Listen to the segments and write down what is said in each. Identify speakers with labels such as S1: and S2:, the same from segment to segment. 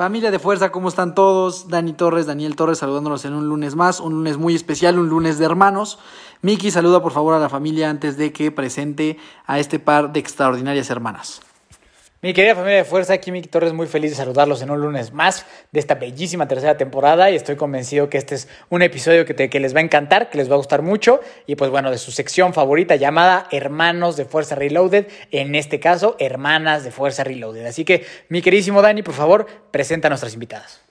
S1: Familia de Fuerza, ¿cómo están todos? Dani Torres, Daniel Torres saludándonos en un lunes más, un lunes muy especial, un lunes de hermanos. Miki, saluda por favor a la familia antes de que presente a este par de extraordinarias hermanas.
S2: Mi querida familia de fuerza, aquí Miki Torres, muy feliz de saludarlos en un lunes más de esta bellísima tercera temporada y estoy convencido que este es un episodio que, te- que les va a encantar, que les va a gustar mucho y pues bueno, de su sección favorita llamada Hermanos de Fuerza Reloaded, en este caso, Hermanas de Fuerza Reloaded. Así que, mi queridísimo Dani, por favor, presenta a nuestras invitadas.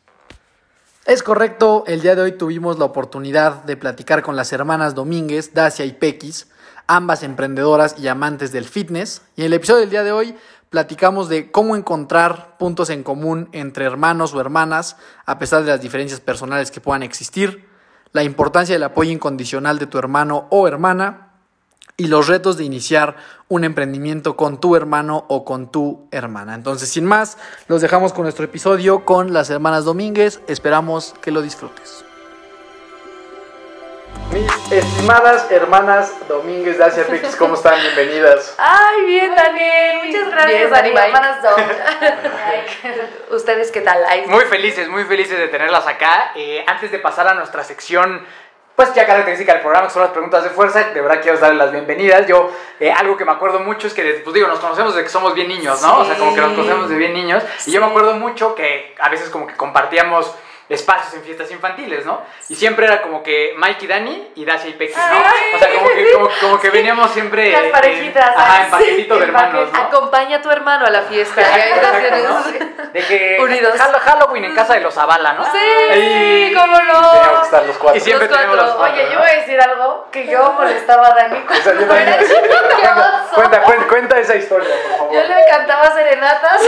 S1: Es correcto, el día de hoy tuvimos la oportunidad de platicar con las hermanas Domínguez, Dacia y Pequis, ambas emprendedoras y amantes del fitness. Y en el episodio del día de hoy platicamos de cómo encontrar puntos en común entre hermanos o hermanas, a pesar de las diferencias personales que puedan existir, la importancia del apoyo incondicional de tu hermano o hermana, y los retos de iniciar un emprendimiento con tu hermano o con tu hermana. Entonces, sin más, los dejamos con nuestro episodio con las hermanas Domínguez. Esperamos que lo disfrutes. Mis estimadas hermanas Domínguez de Asia Pex, ¿cómo están? Bienvenidas.
S3: Ay, bien, Daniel. Muchas gracias,
S4: Bien,
S3: Dani.
S4: Dani,
S3: Hermanas Dom. ¿Ustedes qué tal? Ay,
S2: Muy felices, muy felices de tenerlas acá. Eh, antes de pasar a nuestra sección, pues ya característica del programa, que son las preguntas de fuerza, de verdad quiero darles las bienvenidas. Yo, eh, algo que me acuerdo mucho es que, pues digo, nos conocemos desde que somos bien niños, ¿no? O sea, como que nos conocemos de bien niños. Y yo me acuerdo mucho que a veces como que compartíamos espacios en fiestas infantiles, ¿no? Y siempre era como que Mike y Dani y Dacia y Pex, ¿no?
S3: Ay.
S2: O sea, como que, como, como que veníamos siempre...
S3: Las
S2: en-
S3: parejitas,
S2: ajá,
S3: ay,
S2: en paquetito de
S3: sí, en
S2: hermanos. ¿no?
S4: Acompaña a tu hermano a la fiesta.
S2: Exacto, ¿no? De que
S4: Unidos.
S2: Hall- Halloween en casa de los Zavala, ¿no?
S3: Sí,
S2: Y-
S3: cómo no.
S1: Teníamos que estar los cuatro.
S2: Y siempre
S4: Los
S2: los
S4: cuatro.
S2: cuatro,
S3: Oye,
S2: ¿no?
S3: yo voy a decir algo que yo molestaba a Dani
S1: O sea, yo
S3: cuando era. Qué oso.
S1: Cuenta, cuenta, cuenta esa historia, por favor.
S3: Yo le cantaba serenatas.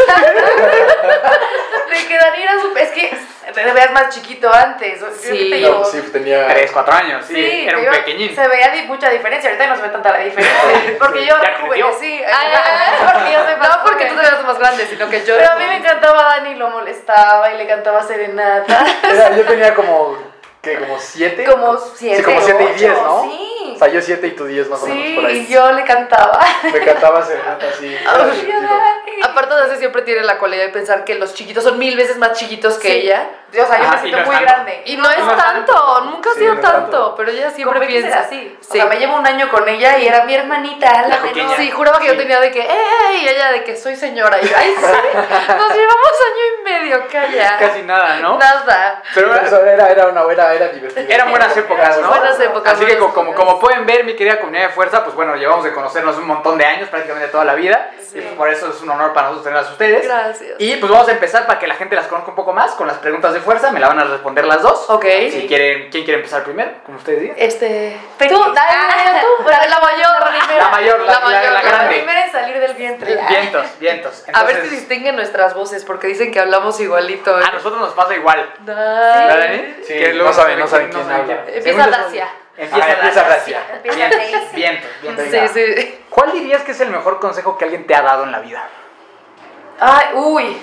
S3: de que Dani era su. Es que te veas más chiquito antes.
S4: Sí.
S3: que te
S1: No,
S3: llevo-
S1: sí, tenía...
S2: Tres, cuatro años, sí,
S3: Sí,
S2: era un
S3: digo,
S2: pequeñín.
S3: Se veía di- mucha diferencia, ahorita no se ve tanta la diferencia. Porque yo rejuvenecí.
S4: Ay, ay, ay.
S3: Porque yo soy más
S4: No porque tú te veas más grande, sino que yo.
S3: Pero a mí me encantaba Dani, lo molestaba y le cantaba serenata.
S1: Era- yo tenía como, ¿qué? Como siete.
S3: Como siete,
S1: Sí, como siete y
S3: ocho,
S1: diez, ¿no?
S3: Sí.
S1: O sea, yo siete y tú diez más o menos
S3: Sí,
S1: por
S3: y
S1: ahí.
S3: yo le cantaba.
S1: Me cantaba serenata así.
S3: Dani.
S4: Aparte de eso, siempre tiene la cualidad de pensar que los chiquitos son mil veces más chiquitos que
S3: Sí.
S4: ella.
S3: O sea, yo
S2: Ajá,
S3: me siento muy
S2: tanto.
S3: grande.
S4: Y no es
S2: No es tanto.
S4: tanto, nunca ha
S1: Sí,
S4: sido
S1: no tanto.
S4: tanto, pero ella siempre piensa
S3: así. O
S4: Sí.
S3: sea, me llevo un año con ella y era mi hermanita, la,
S2: La.
S4: Sí, juraba que yo
S2: Sí.
S4: tenía de que, ¡ey! Y ella de que soy señora. Y yo, ¡ay, sí! Nos llevamos año y medio, calla.
S2: Casi nada, ¿no?
S4: Nada.
S2: Pero
S1: era, era una era, era divertido.
S2: eran buenas épocas, ¿no?
S4: Buenas épocas,
S2: Así que como, como, pueden ver, mi querida comunidad de fuerza, pues bueno, llevamos de conocernos un montón de años, prácticamente toda la vida.
S3: Sí.
S2: Y pues por eso es un honor para nosotros tenerlas a ustedes.
S4: Gracias.
S2: Y pues vamos a empezar para que la gente las conozca un poco más con las preguntas de fuerza. Me la van a responder las dos.
S4: Ok.
S2: Si quieren, ¿quién quiere empezar primero? Como ustedes digan.
S4: Este. Tú, dale,
S3: Ah,
S4: tú. La, la mayor.
S2: La mayor, la,
S4: La
S2: la-
S4: mayor,
S2: la
S4: la
S3: La
S2: grande.
S3: primera en salir del vientre.
S2: Vientos, vientos.
S4: A ver si
S2: Entonces,
S4: distinguen nuestras voces, porque dicen que hablamos igualito. ¿eh?
S2: a nosotros nos pasa igual.
S4: Dale.
S2: ¿Verdad, Dani?
S1: Sí,
S2: Que
S1: no saben, no saben quién habla.
S4: Empieza
S2: Según yo,
S4: Dacia.
S2: Empieza,
S1: Ah, empieza.
S2: Dacia.
S3: Empieza.
S4: Sí, sí.
S2: ¿Cuál dirías que es el mejor consejo que alguien te ha dado en la vida?
S3: Ay, uy,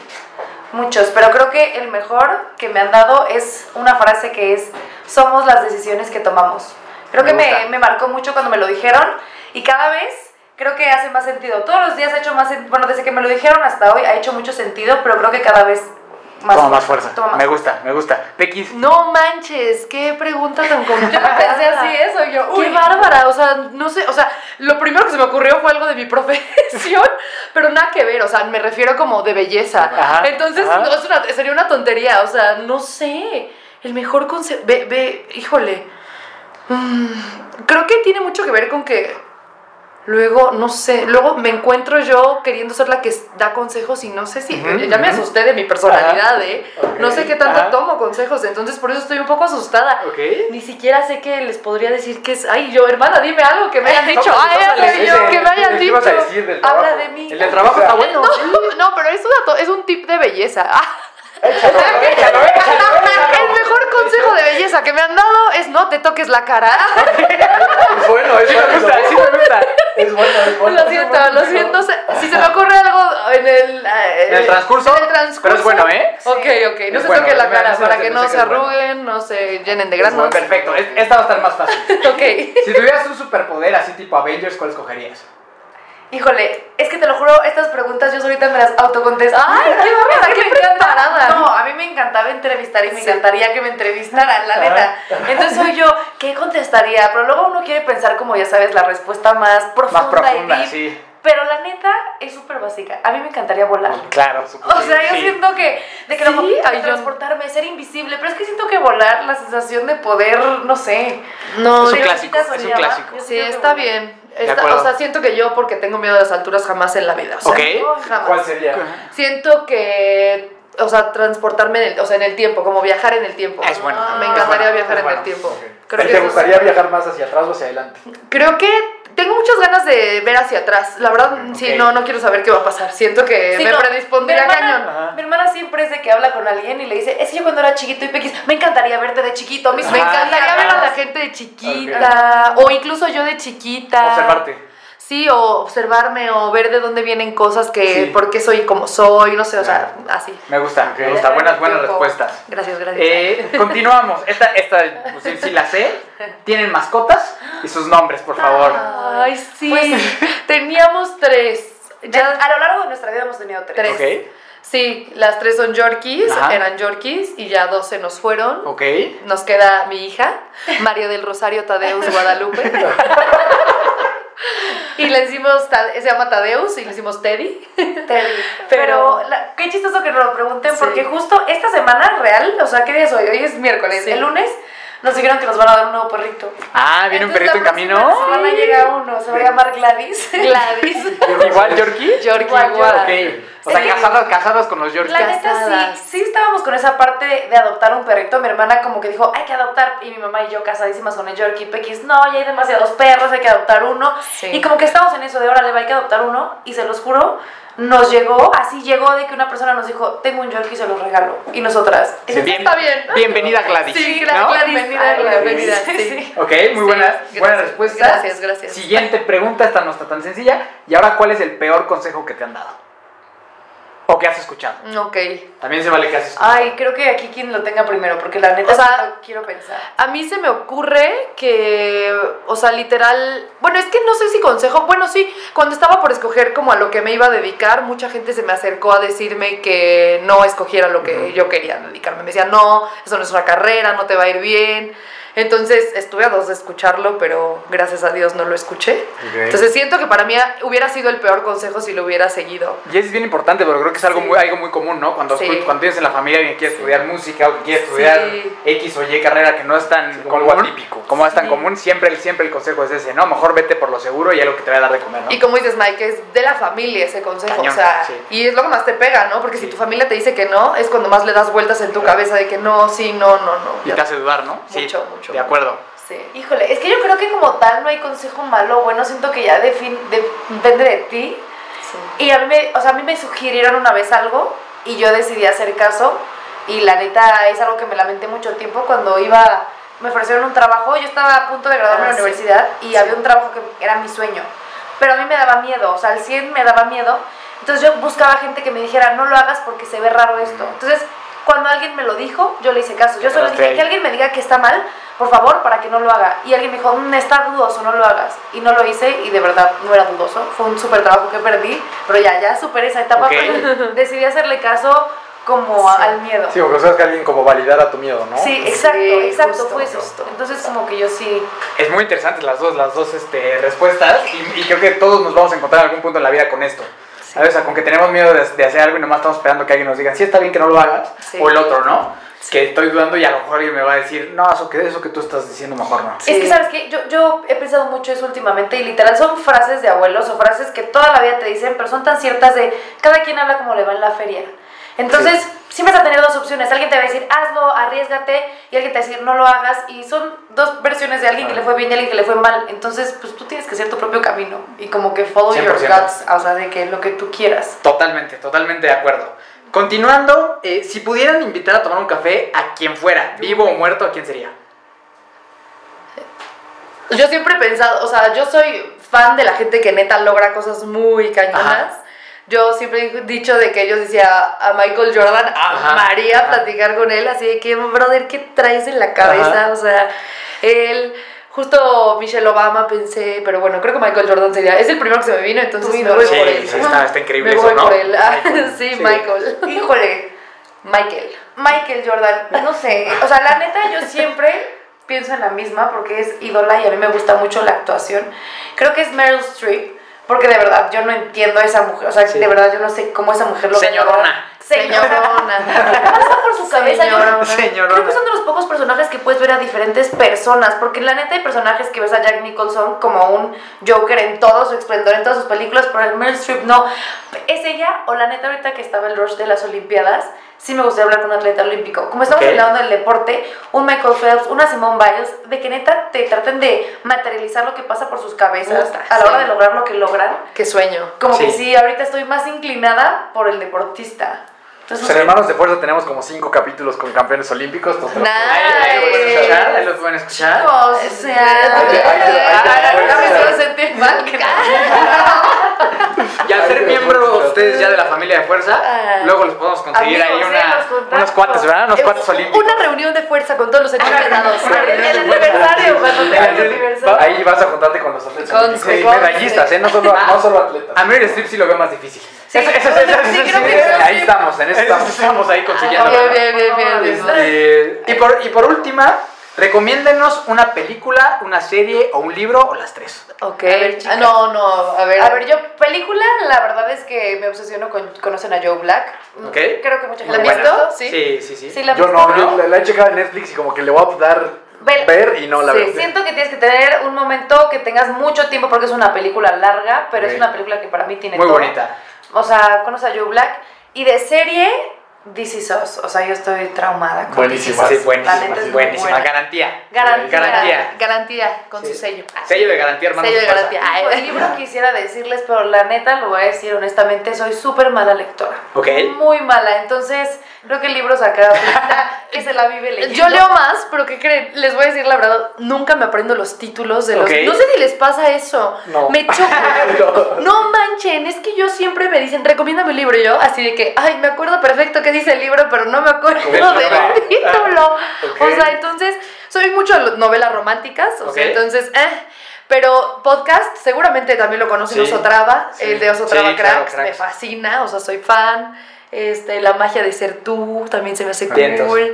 S3: muchos, pero creo que el mejor que me han dado es una frase que es, somos las decisiones que tomamos. Creo
S2: Me
S3: que me, me marcó mucho cuando me lo dijeron y cada vez creo que hace más sentido. Todos los días ha hecho más sentido, bueno, desde que me lo dijeron hasta hoy ha hecho mucho sentido, pero creo que cada vez más
S2: Toma más fuerza.
S3: Toma más
S2: me gusta, me gusta. Pequis.
S4: No manches, qué pregunta tan complicada.
S3: Pensé así eso, yo,
S4: Qué bárbara, o sea, no sé, o sea, lo primero que se me ocurrió fue algo de mi profesión, pero nada que ver, o sea, me refiero como de belleza.
S2: Ajá,
S4: Entonces,
S2: ajá.
S4: no, es una- sería una tontería, o sea, no sé, el mejor consejo, ve, ve, híjole, Mm, creo que tiene mucho que ver con que Luego, no sé, luego me encuentro yo queriendo ser la que da consejos y no sé si, ya me asusté de mi personalidad, ¿eh? No sé qué tanto tomo consejos, entonces por eso estoy un poco asustada.
S2: Ok.
S4: Ni siquiera sé que les podría decir que es, ay, yo, hermana, dime algo que me hayan dicho, ay, soy yo, que me hayan
S2: ¿qué
S4: dicho.
S2: ibas a decir del
S4: Habla
S2: trabajo?
S4: de mí.
S2: El del trabajo está bueno.
S4: No, no, pero es, una es un tip de belleza.
S2: Échalo, échalo, échalo, échalo.
S4: El mejor consejo de belleza que me han dado es no te toques la cara.
S2: Es bueno, es sí me gusta, sí me gusta. Es bueno, es bueno.
S4: Lo siento, lo siento. Si se me ocurre algo en el, eh,
S2: ¿En el transcurso?
S4: en el transcurso.
S2: Pero es bueno, ¿eh?
S4: Ok, ok. No
S2: Es
S4: se
S2: bueno,
S4: toquen la cara para que no se arruguen, no se llenen de granos.
S2: Perfecto, es- esta va a estar más fácil.
S4: Ok.
S2: Si tuvieras un superpoder así tipo Avengers, ¿cuál escogerías?
S3: Híjole, es que te lo juro, estas preguntas yo solita me las autocontesto.
S4: Ay, qué
S3: Es que
S4: qué
S3: me encanta-
S4: preparada.
S3: No, a mí me encantaba entrevistar y me
S4: Sí.
S3: encantaría que me entrevistaran, la neta. Entonces soy yo, ¿qué contestaría? Pero luego uno quiere pensar como ya sabes, la respuesta más profunda,
S2: Más profunda,
S3: y deep.
S2: sí.
S3: Pero la neta es súper básica. A mí me encantaría volar.
S2: Claro,
S3: O sea, yo
S2: sí.
S3: siento que de que
S4: Sí,
S3: lo
S4: ay, yo-
S3: transportarme, ser invisible, pero es que siento que volar, la sensación de poder, no sé.
S4: No,
S2: Es un
S3: si
S2: clásico, es un clásico.
S4: Sí, está
S3: volar.
S4: bien. O sea, siento que yo, porque tengo miedo a las alturas, jamás en la vida. O sea,
S2: Ok.
S4: no, jamás.
S2: ¿Cuál sería?
S4: Siento que, o sea, transportarme en el, o sea, en el tiempo, como viajar en el tiempo.
S2: Es bueno.
S4: Me encantaría
S2: bueno,
S4: viajar en
S2: bueno.
S4: el tiempo.
S2: Ok.
S4: Creo que
S2: ¿Te gustaría
S4: es-
S2: viajar más hacia atrás o hacia adelante?
S4: Creo que tengo muchas ganas de ver hacia atrás. La verdad, sí,
S2: Ok.
S4: no, no quiero saber qué va a pasar. Siento que
S3: Sí,
S4: me
S3: no,
S4: predispondría
S3: mi hermana-
S4: cañón.
S2: Ajá.
S3: Mi hermana siempre es de que habla con alguien y le dice, es que yo cuando era chiquito y pequis, me encantaría verte de chiquito. Me,
S4: Me
S2: Ah,
S4: encantaría ver a la
S3: la
S4: gente de chiquita, o incluso yo de chiquita.
S2: Observarte.
S4: Sí, o observarme, o ver de dónde vienen cosas que,
S2: Sí.
S4: por qué soy como soy, no sé, o sea, así.
S2: Me gusta, me gusta. Buenas, buenas respuestas.
S4: Gracias, gracias.
S2: Eh, continuamos. Esta, esta, pues sí, sí la sé. Tienen mascotas y sus nombres, por favor.
S4: Ay, sí.
S3: Pues-
S4: Teníamos tres.
S3: Ya, a lo largo de nuestra vida hemos tenido tres.
S4: Tres. Sí, las tres son Yorkies,
S2: Ajá.
S4: eran Yorkies y ya dos se nos fueron.
S2: ok.
S4: Nos queda mi hija, María del Rosario Tadeus Guadalupe. Y le decimos, se llama Tadeus y le decimos Teddy.
S3: Teddy.
S4: Pero-
S3: Pero, la- qué chistoso que nos lo pregunten,
S4: Sí.
S3: porque justo esta semana real, o sea, ¿qué día es hoy? Hoy es miércoles.
S4: Sí.
S3: El lunes nos dijeron que nos van a dar un nuevo perrito.
S2: Ah, viene un perrito en camino.
S3: semana llega uno, se va a llamar Gladys.
S4: Gladys.
S2: Igual Yorkie.
S4: Yorkie
S3: Igual,
S4: igual.
S2: Ok. O sea,
S3: Sí.
S2: casadas, casadas con los Yorkies.
S3: La neta
S4: Casadas.
S3: sí, sí estábamos con esa parte de adoptar un perrito. Mi hermana como que dijo, hay que adoptar. Y mi mamá y yo casadísimas con el Yorkie Pequis. No, ya hay demasiados perros, hay que adoptar uno.
S4: Sí.
S3: Y como que estamos en eso de, órale, va, hay que adoptar uno. Y se los juro, nos llegó, así llegó de que una persona nos dijo, tengo un Yorkie, se los regalo. Y nosotras,
S2: Sí,
S3: "¿Eso
S2: bien-
S4: está bien.
S2: Bienvenida Gladys.
S4: Sí,
S2: ¿no?
S4: Gladys.
S3: Bienvenida,
S4: Ay,
S3: Gladys.
S4: bienvenida,
S3: Sí.
S2: Ok, muy buena,
S4: Sí,
S2: buena
S4: gracias,
S2: respuesta.
S4: gracias, gracias.
S2: Siguiente pregunta, esta no está tan sencilla. Y ahora, ¿cuál es el peor consejo que te han dado? ¿O que has escuchado?
S4: Ok.
S2: También se vale que has escuchado.
S3: Ay, creo que aquí quien lo tenga primero, porque la neta
S4: O sea,
S3: quiero pensar.
S4: A mí se me ocurre que, o sea, literal, bueno, es que no sé si consejo, bueno, sí, cuando estaba por escoger como a lo que me iba a dedicar, mucha gente se me acercó a decirme que no escogiera lo que yo quería dedicarme. Me decían, no, eso no es una carrera, no te va a ir bien. Entonces estuve a dos de escucharlo, pero gracias a Dios no lo escuché.
S2: Ok.
S4: Entonces siento que para mí hubiera sido el peor consejo si lo hubiera seguido.
S2: Y es bien importante, pero creo que es algo,
S4: Sí.
S2: muy, algo muy común, ¿no? Cuando,
S4: Sí.
S2: cuando tienes en la familia alguien que quiere estudiar música o que quiere estudiar
S4: Sí.
S2: X o Y carrera que no es tan
S1: como atípico.
S2: como es tan común, siempre, el- siempre el consejo es ese, ¿no? Mejor vete por lo seguro y algo que te va a dar de comer, ¿no?
S4: Y como dices, Mike, es de la familia ese consejo.
S2: Cañón,
S4: o sea,
S2: sí.
S4: y es lo que más te pega, ¿no? Porque
S2: Sí.
S4: si tu familia te dice que no, es cuando más le das vueltas en tu cabeza de que no, sí, no, no, no.
S2: Y te hace dudar, ¿no? sí,
S4: Mucho, mucho.
S2: de acuerdo.
S4: Sí.
S3: Híjole, es que yo creo que como tal no hay consejo malo o bueno, siento que ya defin- de- depende de ti.
S4: sí.
S3: Y a mí, me, o sea, a mí me sugirieron una vez algo y yo decidí hacer caso. Y la neta es algo que me lamenté mucho tiempo cuando iba, me ofrecieron un trabajo. Yo estaba a punto de graduarme
S4: Ah,
S3: de la
S4: sí.
S3: universidad y había un trabajo que era mi sueño. Pero a mí me daba miedo, o sea, al 100 me daba miedo. Entonces yo buscaba gente que me dijera, no lo hagas porque se ve raro esto. Entonces, cuando alguien me lo dijo, yo le hice caso. Yo solo dije que alguien me diga que está mal, por favor, para que no lo haga. Y alguien me dijo, "Mm, está dudoso, no lo hagas. Y no lo hice y de verdad no era dudoso. Fue un súper trabajo que perdí, pero ya, ya superé esa etapa.
S2: Ok.
S3: pero decidí hacerle caso como
S4: Sí.
S3: al miedo.
S1: Sí, porque sabes que alguien como validara tu miedo, ¿no?
S3: Sí, exacto,
S4: Sí,
S3: exacto,
S4: justo,
S3: fue eso.
S4: justo.
S3: Entonces como que yo sí...
S2: Es muy interesante las dos, las dos este, respuestas y, y creo que todos nos vamos a encontrar en algún punto en la vida con esto. ¿Sabes? O sea, con que tenemos miedo de, de hacer algo y nomás estamos esperando que alguien nos diga, sí está bien que no lo hagas,
S4: Sí.
S2: o el otro, ¿no? que estoy dudando y a lo mejor alguien me va a decir, no, eso que, eso que tú estás diciendo mejor no.
S3: Es que, ¿sabes qué? Yo, yo he pensado mucho eso últimamente y literal son frases de abuelos o frases que toda la vida te dicen, pero son tan ciertas de cada quien habla como le va en la feria. Entonces, siempre vas a tener dos opciones. Alguien te va a decir, hazlo, arriesgate, y alguien te va a decir, no lo hagas. Y son dos versiones de alguien que le fue bien y alguien que le fue mal. Entonces, pues tú tienes que hacer tu propio camino y como que follow your
S2: 100%.
S3: guts, o sea, de que lo que tú quieras.
S2: Totalmente, totalmente de acuerdo. Continuando, eh, si pudieran invitar a tomar un café a quien fuera, vivo o muerto, ¿a quién sería?
S4: Yo siempre he pensado, o sea, yo soy fan de la gente que neta logra cosas muy cañonas.
S2: Ajá.
S4: Yo siempre he dicho de que yo decía a Michael Jordan, amaría
S2: ajá.
S4: platicar con él, así de que, brother, ¿qué traes en la cabeza?
S2: Ajá.
S4: O sea, él, justo Michelle Obama pensé, pero bueno, creo que Michael Jordan sería, es el primero que se me vino, entonces me voy
S2: Sí,
S4: por él.
S2: sí, está- está increíble
S4: Me
S2: eso,
S4: voy
S2: ¿no?
S4: por él. Ah,
S2: Michael.
S4: sí,
S2: Sí.
S4: Michael.
S3: Híjole,
S4: Michael.
S3: Michael Jordan, no sé, o sea, la neta yo siempre pienso en la misma porque es ídola y a mí me gusta mucho la actuación. Creo que es Meryl Streep, porque de verdad yo no entiendo a esa mujer, o sea,
S2: Sí.
S3: de verdad yo no sé cómo esa mujer lo
S2: Señorona.
S3: Señorona. Pasa por su cabeza. yo-
S4: Señorona.
S2: Señorona.
S3: Creo que son de los pocos personajes que puedes ver a diferentes personas, porque la neta hay personajes que ves a Jack Nicholson como un Joker en todo su esplendor, en todas sus películas, pero el Meryl Streep no. ¿Es ella o la neta ahorita que estaba el rush de las Olimpiadas? Sí me gustaría hablar con un atleta olímpico. Como estamos hablando del deporte, un Michael Phelps, una Simone Biles, de que neta te traten de materializar lo que pasa por sus cabezas a la hora de lograr lo que logran.
S4: Qué sueño.
S3: Como que
S2: Sí.
S3: sí, ahorita estoy más inclinada por el deportista. Entonces,
S1: Pues en Hermanos de Fuerza tenemos como cinco capítulos con campeones olímpicos. entonces-
S4: Nah.
S2: Ahí, ahí lo pueden escuchar, ahí lo pueden escuchar.
S3: o sea,
S2: Y al ser miembro ustedes ya de la familia de fuerza, luego les podemos conseguir ahí una- unos cuates, ¿verdad? Unos cuates olímpicos.
S4: Una reunión de fuerza con todos los etiquetados.
S3: el aniversario, cuando tenga el aniversario.
S1: Ahí vas a juntarte con los atletas.
S4: Con-
S1: medallistas, ¿eh? No solo, no solo atletas.
S2: A Meryl Streep sí lo veo más difícil.
S3: Sí,
S2: Eso- eso-
S3: sí,
S2: eso-
S3: sí, sí.
S1: Ahí estamos, en eso estamos.
S2: estamos ahí consiguiendo.
S4: Bien, bien, bien, bien, bien.
S2: Y, por, y por última, recomiéndenos una película, una serie o un libro o las tres.
S4: Ok.
S3: ver, chica.
S4: Ah, no, no, a ver.
S3: A ver, yo, película, la verdad es que me obsesiono con ¿Conocen a Joe Black?
S2: Ok.
S3: Creo que mucha
S4: ¿La
S3: gente la ha
S4: visto? Sí.
S2: Sí, sí, sí.
S3: Sí, la
S1: Yo
S3: visto.
S1: no, yo la, la he checado en Netflix y como que le voy a dar ver y no la
S3: Sí,
S1: veo.
S3: siento que tienes que tener un momento que tengas mucho tiempo porque es una película larga, pero
S1: Ok.
S3: es una película que para mí tiene
S2: Muy
S3: todo.
S2: bonita.
S3: O sea, conoce a Joe Black. Y de serie, This Is Us. O sea, yo estoy traumada con
S1: Buenísima.
S2: Sí, buenísima. Buenísima.
S3: buena.
S2: Garantía.
S3: Garantía.
S2: Garantía.
S4: Garantía, con
S2: Sí.
S4: su sello.
S2: Sello de garantía, hermano.
S4: Sello de garantía. Ay,
S3: El libro quisiera decirles, pero la neta lo voy a decir honestamente, soy súper mala lectora.
S2: Ok.
S3: Muy mala. Entonces, creo que el libro saca que se la vive leyendo.
S4: Yo leo más, pero ¿qué creen? Les voy a decir la verdad, nunca me aprendo los títulos de los... No sé si les pasa eso.
S1: No.
S4: Me choca. no manchen, es que yo siempre me dicen, recomiéndame un libro. Y yo, así de que, ay, me acuerdo perfecto qué dice el libro, pero no me acuerdo
S2: Del
S4: título. O sea, entonces, soy mucho de novelas románticas, o sea, entonces, eh. Pero podcast, seguramente también lo conocen
S2: Sí.
S4: Osotrava,
S2: Sí.
S4: el de Osotrava
S2: Sí, claro,
S4: Cracks, me fascina, o sea, soy fan. Este, la magia de ser tú también se me hace cool.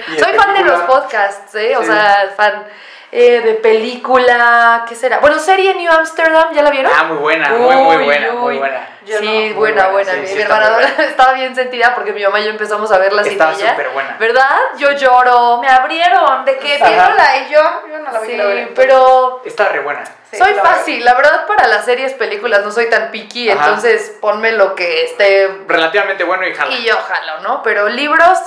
S1: ¿Y de
S4: Soy fan de los podcasts, ¿eh? O sea, fan eh, de película, ¿qué será? Bueno, serie New Amsterdam, ¿ya la vieron?
S2: Ah, muy buena, muy, muy
S4: Uy,
S2: buena, muy
S4: uy.
S2: buena.
S3: Yo
S4: sí,
S3: no.
S2: Muy
S4: buena,
S2: buena,
S4: buena.
S2: sí,
S4: mi
S2: sí,
S4: mi
S2: está
S4: hermana estaba bien sentida porque mi mamá y yo empezamos a verla sin ella.
S2: súper buena.
S4: ¿Verdad? Yo lloro.
S3: Me abrieron de que viéndola y yo, yo no la vi.
S4: Sí,
S3: la verdad.
S4: pero
S2: Está re buena.
S3: Sí,
S4: soy
S3: la
S4: fácil. La verdad, para las series, películas, no soy tan picky.
S2: Ajá.
S4: Entonces, ponme lo que esté
S2: Relativamente bueno y jala.
S4: Y yo jalo, ¿no? Pero libros,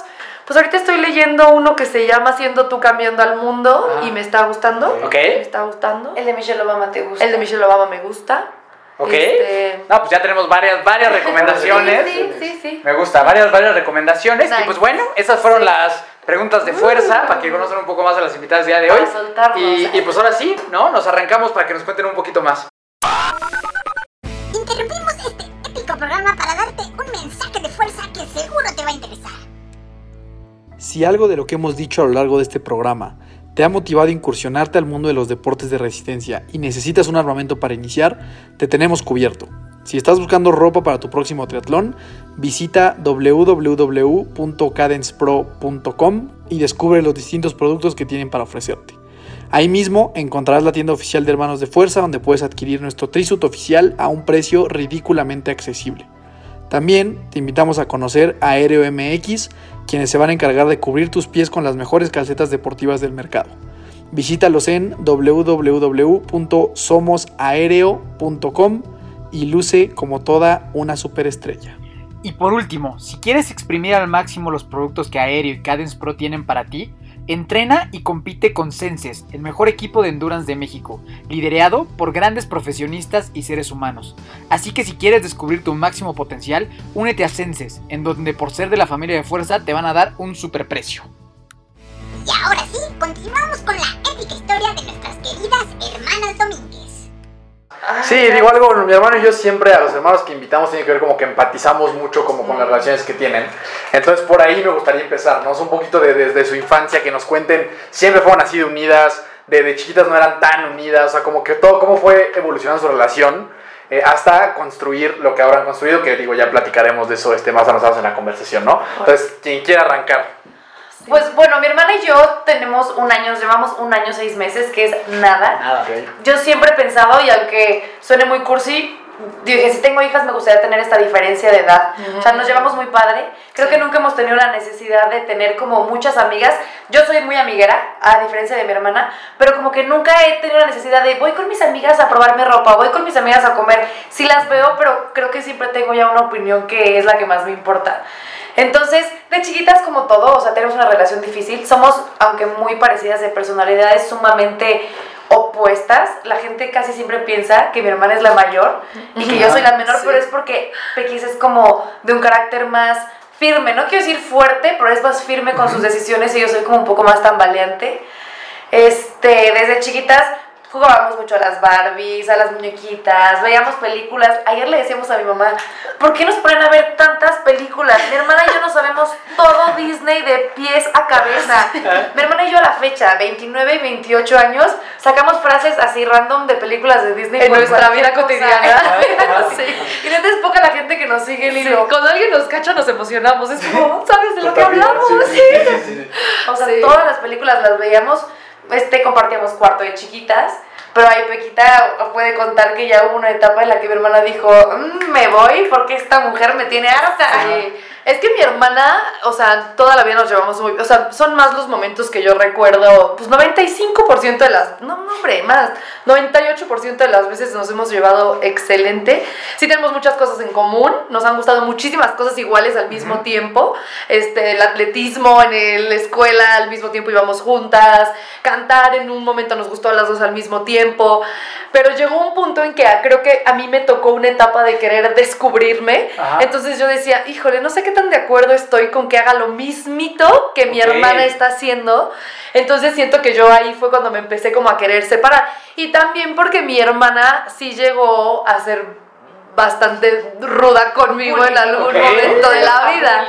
S4: pues ahorita estoy leyendo uno que se llama Siendo tú cambiando al mundo
S2: Ah.
S4: y me está gustando.
S2: Ok.
S4: Me está gustando.
S3: El de Michelle Obama te gusta.
S4: El de Michelle Obama me gusta.
S2: Ok.
S4: Este-
S2: No, pues ya tenemos varias, varias recomendaciones.
S4: Sí, sí, sí, sí.
S2: Me gusta, varias, varias recomendaciones.
S4: Nice.
S2: Y pues bueno, esas fueron las preguntas de fuerza para que conozcan un poco más a las invitadas del día de hoy.
S3: Para.
S2: Y, y pues ahora sí, ¿no? Nos arrancamos para que nos cuenten un poquito más.
S5: Interrumpimos este épico programa para darte un mensaje de fuerza que seguro te va a interesar.
S6: Si algo de lo que hemos dicho a lo largo de este programa te ha motivado a incursionarte al mundo de los deportes de resistencia y necesitas un armamento para iniciar, te tenemos cubierto. Si estás buscando ropa para tu próximo triatlón, visita www.cadencepro.com y descubre los distintos productos que tienen para ofrecerte. Ahí mismo encontrarás la tienda oficial de Hermanos de Fuerza donde puedes adquirir nuestro trisuit oficial a un precio ridículamente accesible. También te invitamos a conocer Aéreo MX, quienes se van a encargar de cubrir tus pies con las mejores calcetas deportivas del mercado. Visítalos en www.somosaereo.com y luce como toda una superestrella.
S2: Y por último, si quieres exprimir al máximo los productos que Aéreo y Cadence Pro tienen para ti, entrena y compite con Senses, el mejor equipo de endurance de México, liderado por grandes profesionistas y seres humanos. Así que si quieres descubrir tu máximo potencial, únete a Senses, en donde por ser de la familia de fuerza te van a dar un superprecio.
S5: Y ahora sí, continuamos con la épica historia de nuestras queridas hermanas Domínguez.
S1: Sí, digo algo, mi hermano y yo siempre a los hermanos que invitamos tiene que ver como que empatizamos mucho como con las relaciones que tienen. Entonces por ahí me gustaría empezar, ¿no? Es un poquito de, desde su infancia que nos cuenten, siempre fueron así de unidas, de, de chiquitas no eran tan unidas, o sea, como que todo, cómo fue evolucionando su relación eh, hasta construir lo que ahora han construido, que digo, ya platicaremos de eso este, más avanzados en la conversación, ¿no? Entonces, quien quiera arrancar.
S3: Pues bueno, mi hermana y yo tenemos un año, nos llevamos un año, seis meses, que es nada.
S2: Nada.
S3: Yo siempre he pensado, y aunque suene muy cursi, dije, si tengo hijas me gustaría tener esta diferencia de edad. O sea, nos llevamos muy padre. Creo que nunca hemos tenido la necesidad de tener como muchas amigas. Yo soy muy amiguera, a diferencia de mi hermana, pero como que nunca he tenido la necesidad de voy con mis amigas a probarme ropa, voy con mis amigas a comer. Sí las veo, pero creo que siempre tengo ya una opinión que es la que más me importa. Entonces, de chiquitas como todo, o sea, tenemos una relación difícil. Somos, aunque muy parecidas de personalidades, sumamente opuestas. La gente casi siempre piensa que mi hermana es la mayor y que yo soy la menor,
S4: Sí.
S3: pero es porque Pequis es como de un carácter más firme. No quiero decir fuerte, pero es más firme con sus decisiones y yo soy como un poco más tambaleante. Este, desde chiquitas jugábamos mucho a las Barbies, a las muñequitas, veíamos películas. Ayer le decíamos a mi mamá, ¿por qué nos ponen a ver tantas películas? Mi hermana y yo no sabemos todo Disney de pies a cabeza. Mi hermana y yo a la fecha, 29 y 28 años, sacamos frases así random de películas de Disney.
S4: En nuestra vida
S3: cosa.
S4: cotidiana.
S3: sí. Y neta es poca la gente que nos sigue el
S4: Sí. Cuando alguien nos cacha nos emocionamos. Es como, ¿sabes de lo que hablamos?
S1: sí, sí, sí, sí.
S3: O sea,
S4: Sí.
S3: todas las películas las veíamos, este, compartíamos cuarto de chiquitas, pero ahí Pequita puede contar que ya hubo una etapa en la que mi hermana dijo, "Mm, me voy porque esta mujer me tiene harta.
S4: Sí. Es que mi hermana, o sea, toda la vida nos llevamos muy O sea, son más los momentos que yo recuerdo. Pues 95% de las. No, hombre, más. 98% de las veces nos hemos llevado excelente. Sí, tenemos muchas cosas en común. Nos han gustado muchísimas cosas iguales al mismo tiempo. Este, el atletismo en el- la escuela, al mismo tiempo íbamos juntas. Cantar en un momento nos gustó a las dos al mismo tiempo. Pero llegó un punto en que creo que a mí me tocó una etapa de querer descubrirme.
S2: Ajá.
S4: Entonces yo decía, híjole, no sé qué tan de acuerdo estoy con que haga lo mismito que mi hermana está haciendo. Entonces siento que yo ahí fue cuando me empecé como a querer separar. Y también porque mi hermana sí llegó a ser bastante ruda conmigo en algún momento de la vida.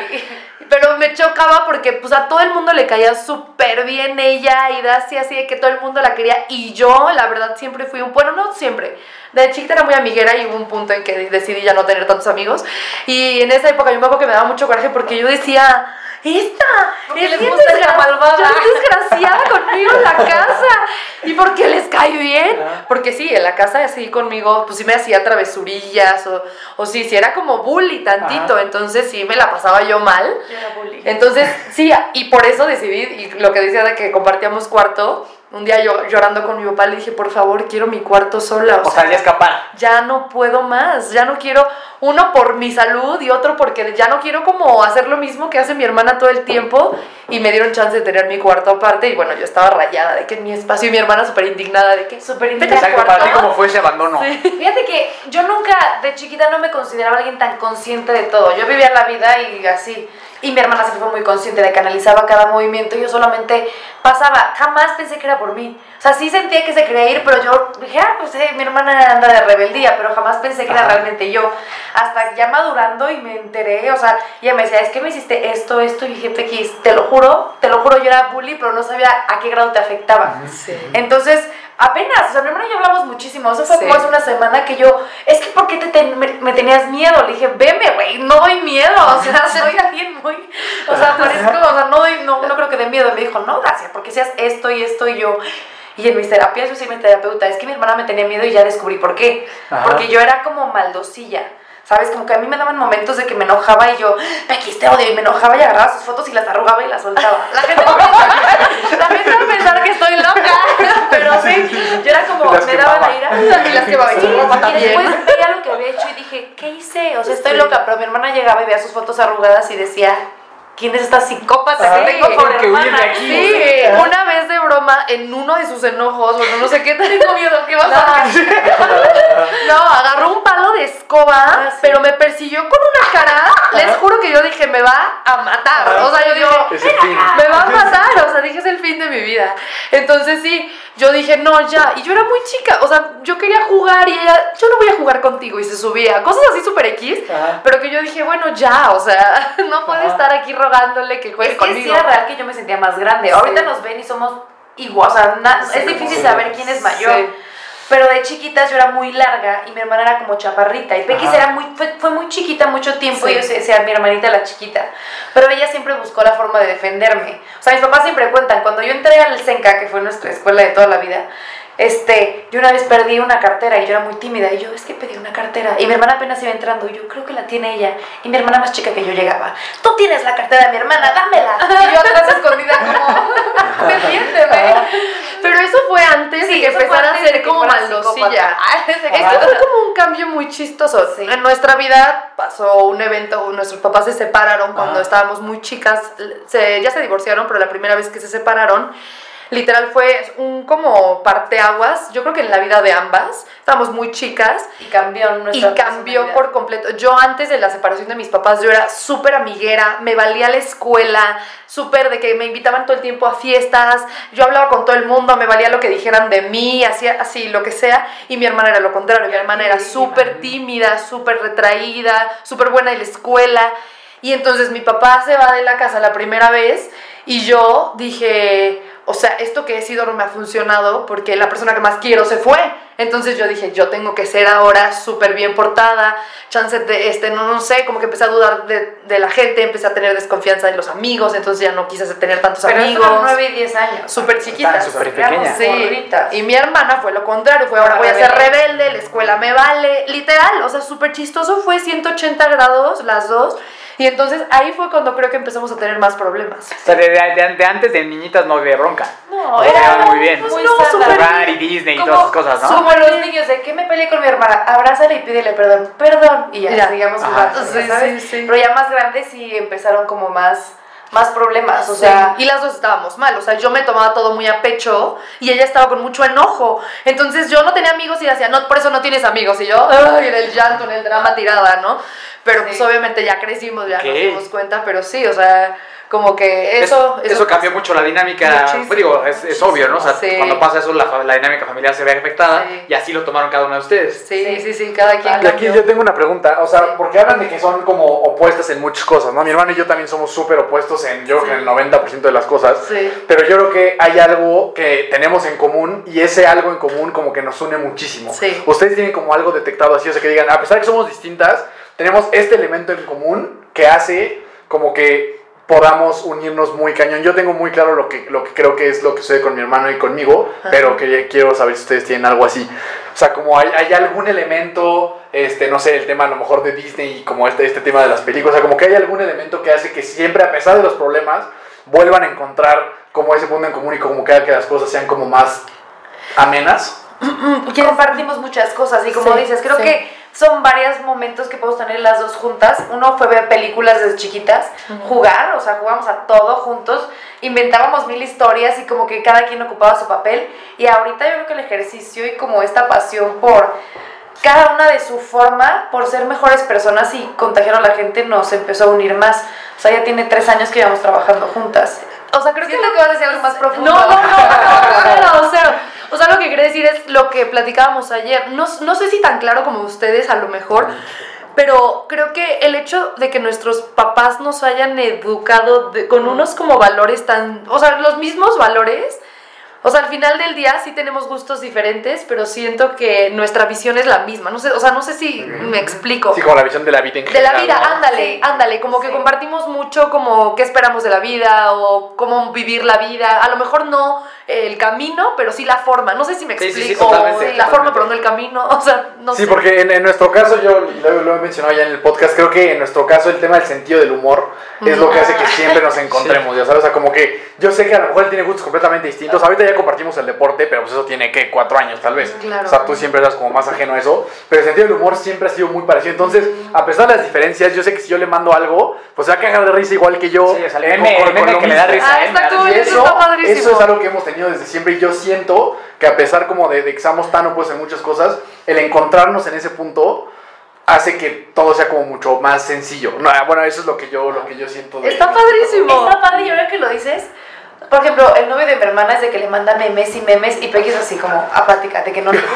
S4: Pero me chocaba porque pues a todo el mundo le caía súper bien ella y Dacia así de que todo el mundo la quería y yo la verdad siempre fui un, bueno no siempre, de chiquita era muy amiguera y hubo un punto en que decidí ya no tener tantos amigos y en esa época yo me acuerdo que me daba mucho coraje porque yo decía, esta,
S3: Porque
S4: es
S3: les
S4: bien
S3: gusta ser la
S4: desgra-
S3: malvada".
S4: desgraciada conmigo en la casa y porque les cae bien, porque sí, en la casa así conmigo, pues sí me hacía travesurillas o, o sí, sí era como bully tantito,
S2: Ajá.
S4: entonces sí me la pasaba yo mal.
S3: Yo era bully.
S4: Entonces, sí, y por eso decidí, y lo que decía de que compartíamos cuarto, un día yo llorando con mi papá le dije, por favor, quiero mi cuarto sola.
S2: O sea, ya escapar.
S4: ya no puedo más, ya no quiero, uno por mi salud y otro porque ya no quiero como hacer lo mismo que hace mi hermana todo el tiempo y me dieron chance de tener mi cuarto aparte y bueno, yo estaba rayada de que en mi espacio y mi hermana súper indignada de que
S3: Súper
S4: al
S1: Exacto, para ti cómo fue ese abandono.
S3: Fíjate que yo nunca, de chiquita, no me consideraba alguien tan consciente de todo. Yo vivía la vida y así. Y mi hermana siempre fue muy consciente de que analizaba cada movimiento y yo solamente pasaba. Jamás pensé que era por mí. O sea, sí sentía que se quería ir, pero yo dije, ah, pues eh, mi hermana anda de rebeldía, pero jamás pensé que era
S2: Ajá.
S3: realmente yo. Hasta ya madurando y me enteré, o sea, ella me decía, es que me hiciste esto, esto, y dije, te lo juro, te lo juro, yo era bully, pero no sabía a qué grado te afectaba. Entonces, apenas, o sea, mi hermana y yo hablamos muchísimo. Eso fue
S4: Sí.
S3: como hace una semana que yo, es que ¿por qué te ten- me, me tenías miedo? Le dije, veme, güey, no doy miedo. O sea, soy alguien muy. O sea, parezco, o sea, no, doy, no, no creo que dé miedo. Y me dijo, no, gracias, porque seas esto y esto y yo. Y en mis terapias, yo soy mi terapeuta, es que mi hermana me tenía miedo y ya descubrí por qué.
S2: Ajá.
S3: Porque yo era como maldosilla. ¿Sabes? Como que a mí me daban momentos de que me enojaba y yo, Pequi, te odio, y me enojaba y agarraba sus fotos y las arrugaba y las soltaba. La gente va a pensar, va pensar que estoy loca, pero sí, yo era como, me daba la ira.
S4: Y las quemaba, y
S3: Sí, y después veía lo que había hecho y dije, ¿qué hice? O sea, estoy loca, pero mi hermana llegaba y veía sus fotos arrugadas y decía, ¿quién es esta psicópata
S2: Ajá.
S3: que tengo por hermana?
S2: aquí.
S4: Sí, una vez de broma, en uno de sus enojos, bueno, no sé qué, tengo miedo, ¿qué vas a hacer? No, agarró un palo de escoba,
S3: Ah, sí.
S4: pero me persiguió con una cara, les juro que yo dije, me va a matar. O sea, yo digo,
S1: el fin.
S4: me va a matar, o sea, dije, es el fin de mi vida. Entonces sí, yo dije, no, ya, y yo era muy chica, o sea, yo quería jugar y ella, yo no voy a jugar contigo, y se subía, cosas así súper X,
S2: Ajá.
S4: pero que yo dije, bueno, ya, o sea, no puede
S2: Ajá.
S4: estar aquí rogándole que juegue
S3: Es que sí
S4: conmigo.
S3: era real que yo me sentía más grande.
S4: Sí.
S3: Ahorita nos ven y somos igual, o sea, na-
S4: Sí,
S3: es difícil
S2: sí.
S3: saber quién es mayor.
S4: Sí.
S3: Pero de chiquitas yo era muy larga y mi hermana era como chaparrita. Y Pequis era muy, fue, fue muy chiquita mucho tiempo
S4: Sí.
S3: y yo decía, mi hermanita la chiquita. Pero ella siempre buscó la forma de defenderme. O sea, mis papás siempre cuentan, cuando yo entré al Senca, que fue nuestra escuela de toda la vida, este, yo una vez perdí una cartera y yo era muy tímida y yo, es que pedí una cartera. Y mi hermana apenas iba entrando y yo, creo que la tiene ella. Y mi hermana más chica que yo llegaba, tú tienes la cartera de mi hermana, dámela. Y yo atrás escondida como, defiéndeme.
S4: Pero eso fue antes
S3: Sí,
S4: de que empezara a ser como maldosilla. Es que fue como un cambio muy chistoso.
S3: Sí.
S4: En nuestra vida pasó un evento, nuestros papás se separaron cuando
S2: Ajá.
S4: estábamos muy chicas, se- ya se divorciaron, pero la primera vez que se separaron, literal fue un como parteaguas, yo creo que en la vida de ambas, estábamos muy chicas
S3: Y cambió
S4: y
S3: nuestra
S4: cambió
S3: personalidad.
S4: por completo. Yo antes de la separación de mis papás, yo era súper amiguera, me valía la escuela, súper de que me invitaban todo el tiempo a fiestas, yo hablaba con todo el mundo, me valía lo que dijeran de mí, hacía así, lo que sea, y mi hermana era lo contrario, mi hermana era súper tímida, súper retraída, súper buena en la escuela. Y entonces mi papá se va de la casa la primera vez y yo dije, o sea, esto que he sido no me ha funcionado porque la persona que más quiero se fue. Entonces yo dije, yo tengo que ser ahora súper bien portada, chance de, este, no, no sé, como que empecé a dudar de, de la gente, empecé a tener desconfianza de los amigos, entonces ya no quise tener tantos
S3: Pero
S4: amigos.
S3: era 9 y 10 años.
S4: Súper chiquitas.
S2: súper
S3: Éramos
S2: pequeña.
S4: Sí, y mi hermana fue lo contrario, fue ahora voy a ser
S3: rebelde.
S4: la escuela me vale, literal, o sea, súper chistoso, fue 180 grados las dos, y entonces ahí fue cuando creo que empezamos a tener más problemas.
S2: O sea, de, de- de antes de niñitas no había bronca.
S3: No, era
S2: muy bien.
S3: Muy
S4: no, súper
S2: Jugar y Disney y
S3: Como-
S2: todas esas cosas, ¿no?
S3: Como los niños de que me peleé con mi hermana, abrázale y pídele perdón, perdón, y ya,
S4: Ya.
S3: sigamos jugando,
S4: Sí,
S3: ya ¿sabes?
S4: sí, sí.
S3: Pero ya más grandes sí empezaron como más, más problemas, o
S4: Sí,
S3: sea,
S4: y las dos estábamos mal, o sea, yo me tomaba todo muy a pecho y ella estaba con mucho enojo. Entonces yo no tenía amigos y decía, no, por eso no tienes amigos. Y yo, ay, en el llanto, en el drama tirada, ¿no? Pero pues obviamente ya crecimos, ya nos dimos cuenta, pero sí, o sea, como que eso...
S2: eso, cambió mucho la dinámica.
S4: Muchísimo,
S2: pues digo, es, es obvio, ¿no? O sea,
S4: Sí.
S2: cuando pasa eso, la, fa- la dinámica familiar se ve afectada
S4: Sí.
S2: y así lo tomaron cada uno de ustedes.
S4: Sí, sí, sí, cada quien
S1: Y aquí
S4: cambió.
S1: yo tengo una pregunta, o sea, porque hablan de que son como opuestas en muchas cosas, ¿no? Mi hermano y yo también somos súper opuestos en, yo creo que en el 90% de las cosas,
S4: Sí.
S1: pero yo creo que hay algo que tenemos en común y ese algo en común como que nos une muchísimo.
S4: Sí.
S1: Ustedes tienen como algo detectado así, o sea, que digan, a pesar de que somos distintas, tenemos este elemento en común que hace como que podamos unirnos muy cañón. Yo tengo muy claro lo que, lo que creo que es lo que sucede con mi hermano y conmigo, pero que quiero saber si ustedes tienen algo así. O sea, como hay, hay algún elemento, este, no sé, el tema a lo mejor de Disney y como este, este tema de las películas, o sea, como que hay algún elemento que hace que siempre, a pesar de los problemas, vuelvan a encontrar como ese punto en común y como que que las cosas sean como más amenas.
S3: compartimos muchas cosas y como
S4: Sí,
S3: dices, creo
S4: sí.
S3: que son varios momentos que podemos tener las dos juntas. Uno fue ver películas desde chiquitas, jugar, o sea, jugamos a todo juntos, inventábamos mil historias y como que cada quien ocupaba su papel. Y ahorita yo creo que el ejercicio y como esta pasión por cada una de su forma, por ser mejores personas y contagiar a la gente, nos empezó a unir más. O sea, ya tiene tres años que llevamos trabajando juntas.
S4: O sea, creo que
S3: que vas a decir algo más profundo.
S4: No, no, no, no, cero, cero. O sea, lo que quería decir es lo que platicábamos ayer. No, no sé si tan claro como ustedes, a lo mejor, pero creo que el hecho de que nuestros papás nos hayan educado de- con unos como valores tan, o sea, los mismos valores, O sea, al final del día sí tenemos gustos diferentes, pero siento que nuestra visión es la misma. No sé, o sea, no sé si me explico.
S1: Sí, como la visión de la vida en
S4: De
S1: general.
S4: la vida,
S1: ¿no?
S4: ándale,
S3: Sí.
S4: ándale, como que
S3: Sí.
S4: compartimos mucho como qué esperamos de la vida o cómo vivir la vida. A lo mejor no el camino, pero sí la forma. No sé si me
S2: Sí, sí, sí,
S4: explico.
S2: totalmente,
S4: la forma, pero no el camino. O sea, no
S1: Sí,
S4: sé.
S1: porque en, en nuestro caso, yo lo, lo he mencionado ya en el podcast, creo que en nuestro caso el tema del sentido del humor es lo que hace que siempre nos encontremos, ya sabes, o sea, como que yo sé que a lo mejor él tiene gustos completamente distintos, ahorita ya compartimos el deporte, pero pues eso tiene que cuatro años tal vez,
S4: Claro.
S1: o sea, tú siempre eras como más ajeno a eso, pero el sentido del humor siempre ha sido muy parecido, entonces, a pesar de las diferencias, yo sé que si yo le mando algo, pues se va a cagar de risa igual que yo,
S2: Sí, o sea, el meme- el meme
S1: lo
S2: que le da risa,
S4: Ah,
S2: ¿eh?
S4: está
S2: Me da
S4: cool, eso está padrísimo.
S1: eso es algo que hemos tenido desde siempre y yo siento que a pesar como de, de que seamos tan opuestos en muchas cosas, el encontrarnos en ese punto hace que todo sea como mucho más sencillo. No, bueno, eso es lo que yo, lo que yo siento. de-
S4: Está padrísimo.
S3: Está padre, y ahora que lo dices, por ejemplo, el novio de mi hermana es de que le manda memes y memes y Peggy es así como, a plática, de que no le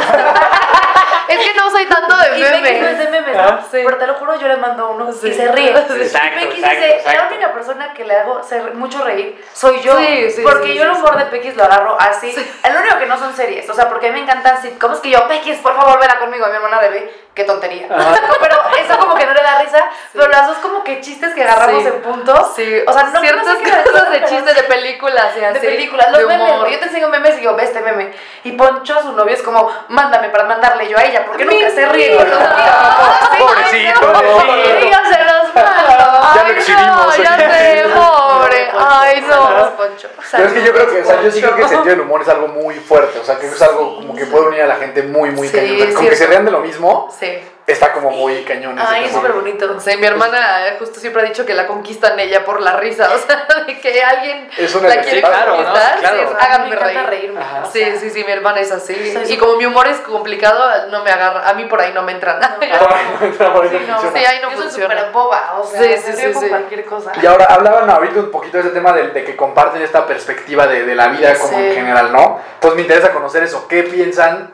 S4: Es que no soy tanto de
S3: Y Peggy no es
S4: memes.
S3: de memes, ¿no?
S2: Ah,
S4: sí.
S3: Pero te lo juro, yo le mando uno
S4: Sí.
S3: y se ríe.
S2: Exacto,
S3: y Peggy
S2: exacto,
S3: dice, la única persona que le hago mucho reír soy yo.
S4: Sí, sí,
S3: porque yo el humor de Peggy lo agarro así. El único que no son series, o sea, porque a mí me encantan sitcoms que yo, Peggy, por favor, vela conmigo. Mi hermana le ve, qué tontería. Pero eso como que no le da risa, pero las dos como que chistes que agarramos
S4: Sí.
S3: en puntos.
S4: Sí,
S3: O sea, no
S4: ciertas
S3: no sé
S4: cosas de chistes de películas y
S3: de
S4: así.
S3: películas, los
S4: de
S3: memes,
S4: humor.
S3: yo te enseño memes y yo, ve este meme. Y Poncho, su novio, es como, mándame para mandarle yo a ella, porque nunca se ríe con los míos.
S1: Pobrecito. Ya lo
S4: Ay,
S1: exhibimos.
S4: No, ya sé. Ay, no.
S3: Poncho.
S1: Pero es que yo creo que, o sea, yo sí creo que el sentido del humor es algo muy fuerte, o sea, que es algo como que puede unir a la gente muy, muy
S4: Sí,
S1: cañón. O sea, con que se rean de lo mismo,
S4: Sí.
S1: Está como muy cañón.
S3: Ay, es súper bonito.
S4: Sí, mi hermana eh, justo siempre ha dicho que la conquistan ella por la risa, o sea, de que alguien
S1: Es una
S4: la quiere
S2: claro, ¿no?
S4: conquistar,
S2: Sí, claro.
S4: sí, háganme reír.
S3: reírme.
S2: Ajá.
S3: o
S4: Sí,
S3: sea,
S4: sí, sí, mi hermana es así.
S3: Soy
S4: y como mi humor es complicado, no me agarra, a mí por ahí no me entra nada.
S1: No entra, por ahí no
S3: Sí, no.
S4: Sí, ahí no
S3: yo soy
S4: funciona.
S3: súper boba, o sea,
S4: Sí, sí, sí, sí.
S3: cualquier cosa.
S1: Y ahora hablaban ahorita un poquito de ese tema de, de que comparten esta perspectiva de, de la vida como
S4: Sí.
S1: en general, ¿no? Entonces me interesa conocer eso. ¿Qué piensan?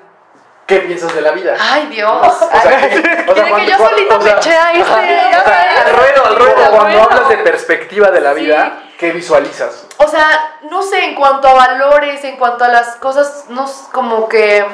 S1: ¿Qué piensas de la vida?
S4: Ay, Dios.
S1: O sea, que, o sea,
S4: Tiene que
S1: cuando-
S4: yo
S1: cuando-
S4: solita
S1: o sea,
S4: me eché a este.
S1: o sea, al ruedo, al ruedo. Cuando hablas de perspectiva de la vida, ¿qué visualizas?
S4: O sea, no sé, en cuanto a valores, en cuanto a las cosas, no como que.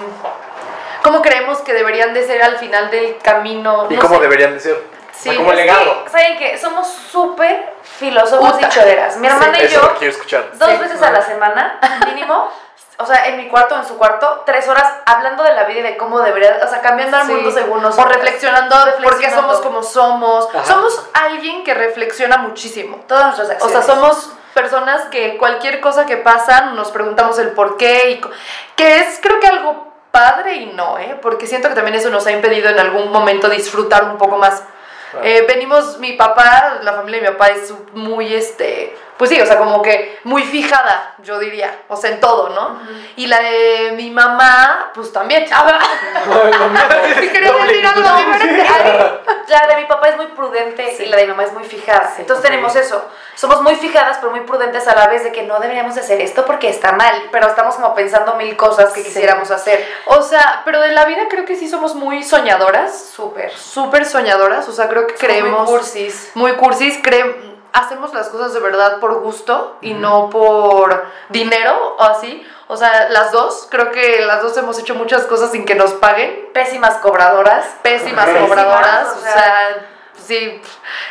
S4: ¿Cómo creemos que deberían de ser al final del camino?
S1: ¿Y
S4: No
S1: cómo
S4: sé.
S1: deberían de ser?
S4: Sí,
S1: como
S4: que-
S1: legado.
S3: ¿Saben qué? Somos súper filósofos
S4: Puta.
S3: y choreras. Mi hermana y
S1: es lo
S3: yo, dos
S4: Sí.
S3: veces a la semana, mínimo, o sea, en mi cuarto, en su cuarto, tres horas hablando de la vida y de cómo debería, o sea, cambiando al
S4: Sí.
S3: mundo según
S4: O
S3: nosotros.
S4: reflexionando, por qué
S3: Reflexionando.
S4: somos como somos.
S2: Ajá.
S4: Somos alguien que reflexiona muchísimo.
S3: Todas nuestras
S4: O
S3: acciones.
S4: sea, somos personas que cualquier cosa que pasa nos preguntamos el por qué y que es creo que algo padre y no, ¿eh? Porque siento que también eso nos ha impedido en algún momento disfrutar un poco más.
S1: Claro.
S4: Eh, venimos, mi papá, la familia de mi papá es muy, este, pues sí, o sea, como que muy fijada, yo diría, o sea, en todo, ¿no? Y la de mi mamá, pues también, Si quería decir algo diferente.
S3: La de mi papá es muy prudente y la de mi mamá es muy fijada. Entonces tenemos eso. Somos muy fijadas, pero muy prudentes a la vez de que no deberíamos de hacer esto porque está mal. Pero estamos como pensando mil cosas que
S4: Sí.
S3: quisiéramos hacer.
S4: O sea, pero de la vida creo que sí somos muy soñadoras,
S3: Súper.
S4: súper soñadoras, o sea, creo que
S3: Somos muy
S4: creemos...
S3: cursis.
S4: muy cursis, cre- hacemos las cosas de verdad por gusto y no por dinero o así. O sea, las dos, creo que las dos hemos hecho muchas cosas sin que nos paguen.
S3: Pésimas cobradoras.
S4: Pésimas
S1: Pésimas,
S4: cobradoras,
S3: o
S4: o
S3: sea.
S4: sí,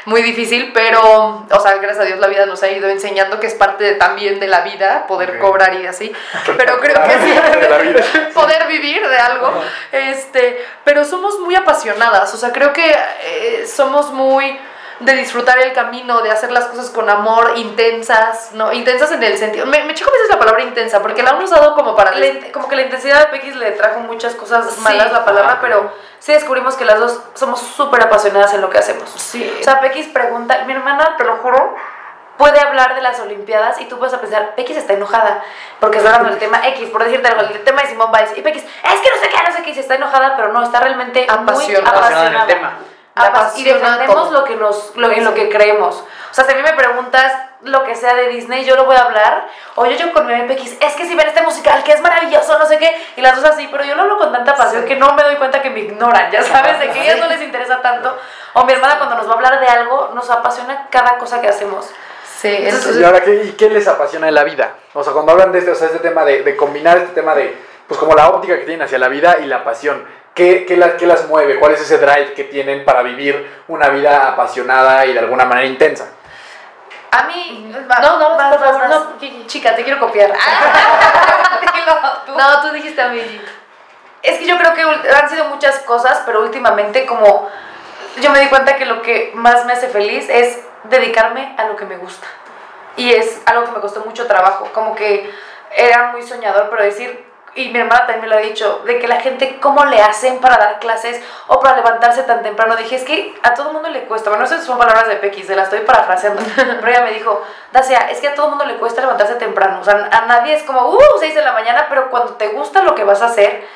S4: muy difícil, pero, o sea, gracias a Dios la vida nos ha ido enseñando que es parte de- también de la vida poder cobrar y así. Pero creo que sí,
S1: De la vida.
S4: poder vivir de algo. Este, pero somos muy apasionadas, o sea, creo que eh, somos muy de disfrutar el camino, de hacer las cosas con amor, intensas, ¿no? Intensas en el sentido. Me, me choca a veces la palabra intensa, porque la han usado como para.
S3: Como que la intensidad de Peggy le trajo muchas cosas
S4: Sí.
S3: malas la palabra, pero sí descubrimos que las dos somos súper apasionadas en lo que hacemos.
S4: Sí.
S3: O sea, Peggy pregunta, mi hermana, te lo juro, puede hablar de las Olimpiadas y tú puedes pensar, Peggy está enojada porque está hablando del tema X, por decirte algo, el tema de Simón Biles. Y Peggy, es que no sé qué, no sé qué, y se está enojada, pero no, está realmente
S4: Apasionada.
S3: muy
S2: Apasionada
S3: apasionada.
S2: en el tema.
S3: Apas- y defendemos
S4: todo.
S3: lo que nos, lo, en lo que creemos. O sea, si a mí me preguntas lo que sea de Disney, yo lo voy a hablar. O yo, yo con mi Peggy, es que si ven este musical, que es maravilloso, no sé qué. Y las dos así, pero yo lo hablo con tanta pasión
S4: Sí.
S3: que no me doy cuenta que me ignoran, ya sabes, de que a ellas no les interesa tanto. O mi hermana cuando nos va a hablar de algo, nos apasiona cada cosa que hacemos.
S4: Sí,
S3: Entonces,
S1: ¿Y ahora qué, y qué les apasiona de la vida? O sea, cuando hablan de este, o sea, este tema de, de combinar este tema de, pues como la óptica que tienen hacia la vida y la pasión. ¿Qué, qué, la- qué las mueve? ¿Cuál es ese drive que tienen para vivir una vida apasionada y de alguna manera intensa?
S3: A mí.
S4: No, no, por favor, no, Kiki.
S3: Chica, te quiero copiar.
S4: No, tú dijiste a mí.
S3: Es que yo creo que han sido muchas cosas, pero últimamente como yo me di cuenta que lo que más me hace feliz es dedicarme a lo que me gusta. Y es algo que me costó mucho trabajo, como que era muy soñador, pero decir, y mi hermana también me lo ha dicho, de que la gente, ¿cómo le hacen para dar clases o para levantarse tan temprano? Dije, es que a todo el mundo le cuesta, bueno, esas son palabras de Pequi, se las estoy parafraseando, pero ella me dijo, Dacia, es que a todo el mundo le cuesta levantarse temprano, o sea, a nadie es como, uh, 6 de la mañana, pero cuando te gusta lo que vas a hacer,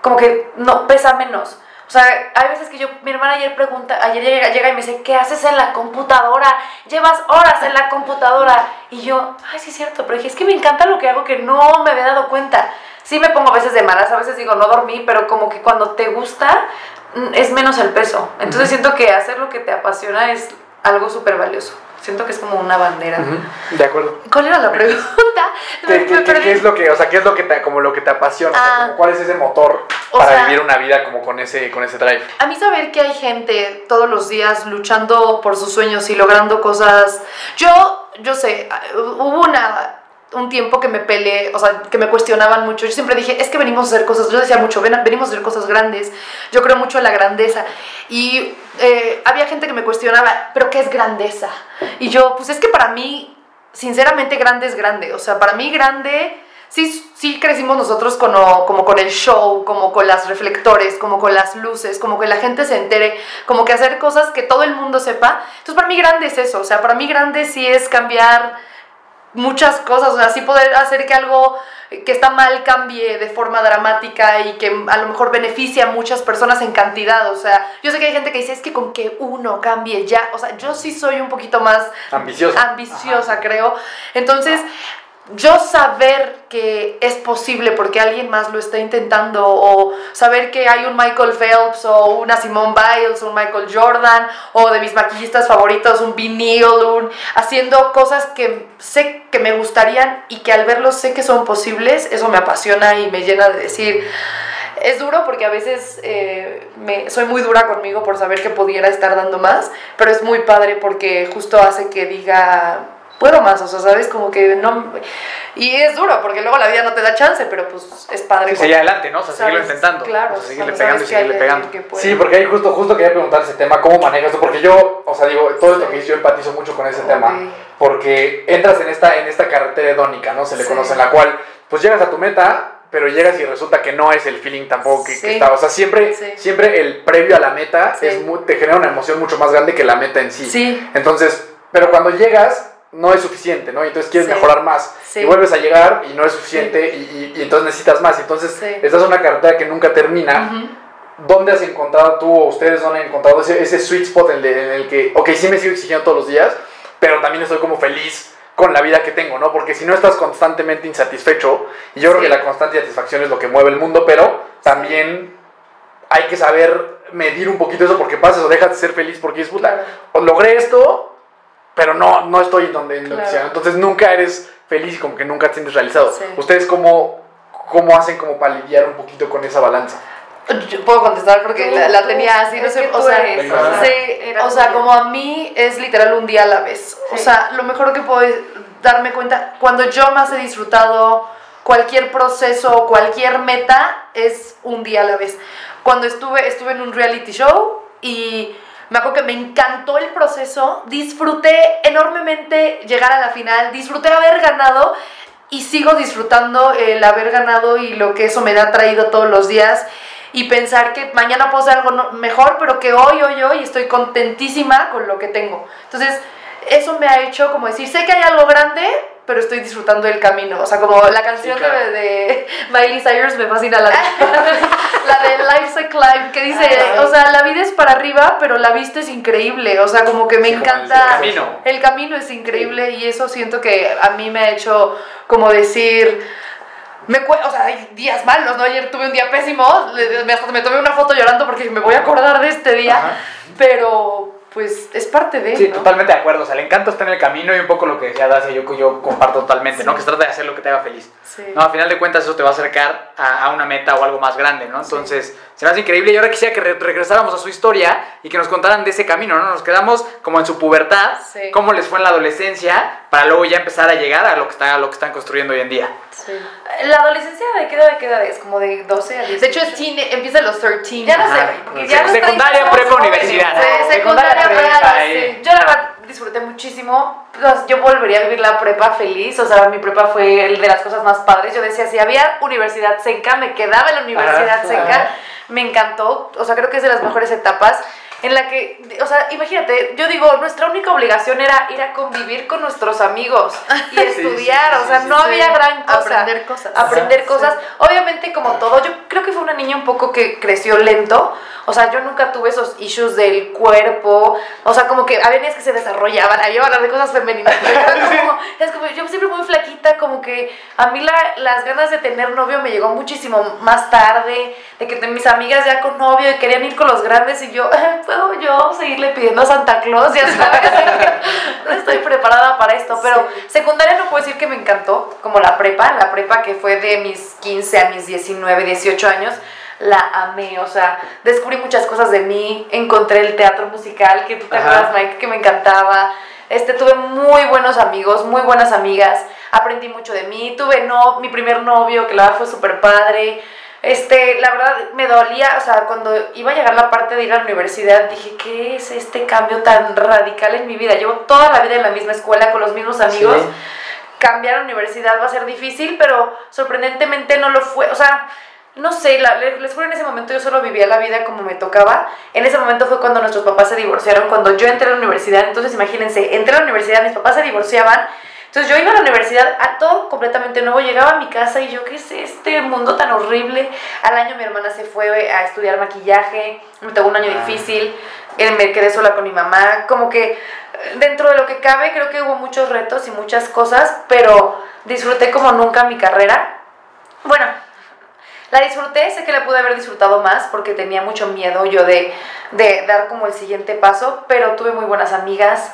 S3: como que no pesa menos. O sea, hay veces que yo, mi hermana ayer pregunta, ayer llega, llega y me dice, ¿qué haces en la computadora? Llevas horas en la computadora. Y yo, ay, sí es cierto, pero dije, es que me encanta lo que hago que no me había dado cuenta. Sí me pongo a veces de malas, a veces digo, no dormí, pero como que cuando te gusta, mm, es menos el peso. Entonces siento que hacer lo que te apasiona es algo súper valioso. Siento que es como una bandera.
S1: De acuerdo.
S4: ¿Cuál era la pregunta?
S1: ¿Qué, es lo que, o sea, qué es lo que te, como lo que te apasiona? O sea,
S4: Ah.
S1: como ¿Cuál es ese motor para
S4: sea-
S1: vivir una vida como con ese, con ese drive?
S4: A mí saber que hay gente todos los días luchando por sus sueños y logrando cosas. Yo, yo sé, hubo una un tiempo que me peleé, o sea, que me cuestionaban mucho. Yo siempre dije, es que venimos a hacer cosas, yo decía mucho, "Ven- venimos a hacer cosas grandes. Yo creo mucho en la grandeza. Y eh, había gente que me cuestionaba, ¿pero qué es grandeza? Y yo, pues es que para mí, sinceramente, grande es grande. O sea, para mí grande sí, sí crecimos nosotros como con el show, como con las reflectores, como con las luces, como que la gente se entere, como que hacer cosas que todo el mundo sepa. Entonces para mí grande es eso, o sea, para mí grande sí es cambiar muchas cosas, o sea, sí poder hacer que algo que está mal cambie de forma dramática y que a lo mejor beneficie a muchas personas en cantidad, o sea, yo sé que hay gente que dice, es que con que uno cambie ya, o sea, yo sí soy un poquito más
S1: Ambiciosa.
S4: ambiciosa, creo. Entonces, yo saber que es posible porque alguien más lo está intentando o saber que hay un Michael Phelps o una Simone Biles o un Michael Jordan o de mis maquillistas favoritos un Vinny Neil, un- haciendo cosas que sé que me gustarían y que al verlos sé que son posibles, eso me apasiona y me llena de decir, es duro porque a veces eh, me, soy muy dura conmigo por saber que pudiera estar dando más, pero es muy padre porque justo hace que diga, puedo más, o sea, ¿sabes? Como que no... Y es duro porque luego la vida no te da chance, pero pues es padre.
S2: Sí, seguir adelante, ¿no? O sea, seguirlo intentando.
S4: Claro,
S2: O sea, seguirle pegando y
S4: que
S2: seguirle pegando.
S4: que.
S1: Sí, porque ahí justo, justo quería preguntar ese tema, ¿cómo manejas tú? Porque yo, o sea, digo, todo esto que dices, yo empatizo mucho con ese tema,
S4: Ok.
S1: porque entras en esta, en esta carretera hedónica, ¿no? Se le
S4: Sí.
S1: conoce, en la cual, pues llegas a tu meta, pero llegas y resulta que no es el feeling tampoco que, que
S4: Sí.
S1: está, o sea, siempre,
S4: Sí.
S1: siempre el previo a la meta
S4: Sí.
S1: es mu- te genera una emoción mucho más grande que la meta en sí.
S4: Sí.
S1: Entonces, pero cuando llegas, no es suficiente, ¿no? Y entonces quieres
S4: Sí.
S1: mejorar más.
S4: Sí.
S1: Y vuelves a llegar y no es suficiente y, y- y entonces necesitas más. Entonces, estás en una carretera que nunca termina.
S4: Ujú.
S1: ¿Dónde has encontrado tú o ustedes dónde han encontrado ese, ese sweet spot en el, en el que, ok, sí me sigo exigiendo todos los días, pero también estoy como feliz con la vida que tengo, ¿no? Porque si no estás constantemente insatisfecho, y yo creo que la constante satisfacción es lo que mueve el mundo, pero también hay que saber medir un poquito eso porque pasas o dejas de ser feliz porque dices, puta, logré esto, pero no, no estoy en donde en lo que
S4: Claro.
S1: sea. Entonces nunca eres feliz y como que nunca te sientes realizado.
S4: Sí.
S1: ¿Ustedes cómo, cómo hacen como para lidiar un poquito con esa balanza?
S4: Yo puedo contestar porque la, la tenía así, no sé, o sea,
S3: eres,
S1: o sea,
S4: sí, o sea, como a mí es literal un día a la vez. O
S3: Sí.
S4: sea, lo mejor que puedo es darme cuenta, cuando yo más he disfrutado cualquier proceso, cualquier meta, es un día a la vez. Cuando estuve, estuve en un reality show y me acuerdo que me encantó el proceso, disfruté enormemente llegar a la final, disfruté haber ganado y sigo disfrutando el haber ganado y lo que eso me ha traído todos los días y pensar que mañana puedo hacer algo mejor, pero que hoy, hoy, hoy estoy contentísima con lo que tengo. Entonces, eso me ha hecho como decir, sé que hay algo grande, pero estoy disfrutando del camino. O sea, como la canción
S1: claro.
S4: de, de Miley Cyrus me fascina, la de, la de Life's a Climb, que dice, o sea, la vida es para arriba, pero la vista es increíble. O sea, como que me
S1: Sí,
S4: encanta...
S1: el camino.
S4: El camino es increíble y eso siento que a mí me ha hecho como decir... Me o sea, hay días malos, ¿no? Ayer tuve un día pésimo, me, hasta me tomé una foto llorando porque me voy a acordar de este día,
S1: Ajá.
S4: pero pues es parte de
S2: Sí,
S4: ¿no?
S2: totalmente de acuerdo. O sea, el encanto está en el camino y un poco lo que decía Dacia, yo, yo comparto totalmente, ¿no? Que se trata de hacer lo que te haga feliz.
S4: Sí.
S2: No, a final de cuentas eso te va a acercar a, a una meta o algo más grande, ¿no? Entonces, se me hace increíble y ahora quisiera que re- regresáramos a su historia y que nos contaran de ese camino, ¿no? Nos quedamos como en su pubertad, cómo les fue en la adolescencia, para luego ya empezar a llegar a lo que, está, a lo que están construyendo hoy en día.
S4: Sí.
S3: La adolescencia, ¿de qué edad, de qué edad es? Como de 12 a 10.
S4: De hecho, es teen, empieza a los 13.
S3: Ya no sé, porque ya
S2: Secundaria,
S3: 30
S2: prepa, universidad. Ah,
S3: Sí, secundaria, prepa,
S2: prepa,
S3: sí. Yo la verdad disfruté muchísimo. Pues, Yo volvería a vivir la prepa feliz. O sea, mi prepa fue el de las cosas más padres. Yo decía, si había universidad Senca, me quedaba en la universidad
S2: Ajá.
S3: Senca. Me encantó. O sea, creo que es de las mejores etapas. En la que, o sea, imagínate, yo digo, nuestra única obligación era ir a convivir con nuestros amigos y estudiar,
S2: sí,
S3: o sea,
S2: sí,
S3: no
S4: sí.
S3: había gran cosa.
S4: Aprender cosas.
S3: Aprender cosas. Obviamente, como todo, yo creo que fue una niña un poco que creció lento. O sea, yo nunca tuve esos issues del cuerpo. O sea, como que había niñas que se desarrollaban. Ahí iba a hablar de cosas femeninas. pero era como- es como, yo siempre muy flaquita, como que a mí la- las ganas de tener novio me llegó muchísimo más tarde. De que mis amigas ya con novio y querían ir con los grandes. Y yo, ¿puedo yo seguirle pidiendo a Santa Claus? Ya sabes. no estoy preparada para esto. Pero secundaria no puedo decir que me encantó, como la prepa, la prepa que fue de mis 15 a mis 19, 18 años, la amé, o sea, descubrí muchas cosas de mí, encontré el teatro musical, que tú te
S2: Ajá.
S3: acuerdas, Mike, que me encantaba, este, tuve muy buenos amigos, muy buenas amigas, aprendí mucho de mí, tuve no, mi primer novio, que la verdad fue súper padre, este, la verdad me dolía, o sea, cuando iba a llegar la parte de ir a la universidad, dije, ¿qué es este cambio tan radical en mi vida? Llevo toda la vida en la misma escuela con los mismos amigos.
S2: Sí.
S3: Cambiar a universidad va a ser difícil, pero sorprendentemente no lo fue. O sea, no sé, la- les les juro, en ese momento yo solo vivía la vida como me tocaba. En ese momento fue cuando nuestros papás se divorciaron, cuando yo entré a la universidad. Entonces, imagínense, entré a la universidad, mis papás se divorciaban. Entonces yo iba a la universidad a todo completamente nuevo, llegaba a mi casa y yo, ¿qué es este mundo tan horrible? Al año mi hermana se fue a estudiar maquillaje, me tocó un año difícil, eh, me quedé sola con mi mamá, como que eh, dentro de lo que cabe creo que hubo muchos retos y muchas cosas, pero disfruté como nunca mi carrera. Bueno, la disfruté, sé que la pude haber disfrutado más porque tenía mucho miedo yo de, de dar como el siguiente paso, pero tuve muy buenas amigas.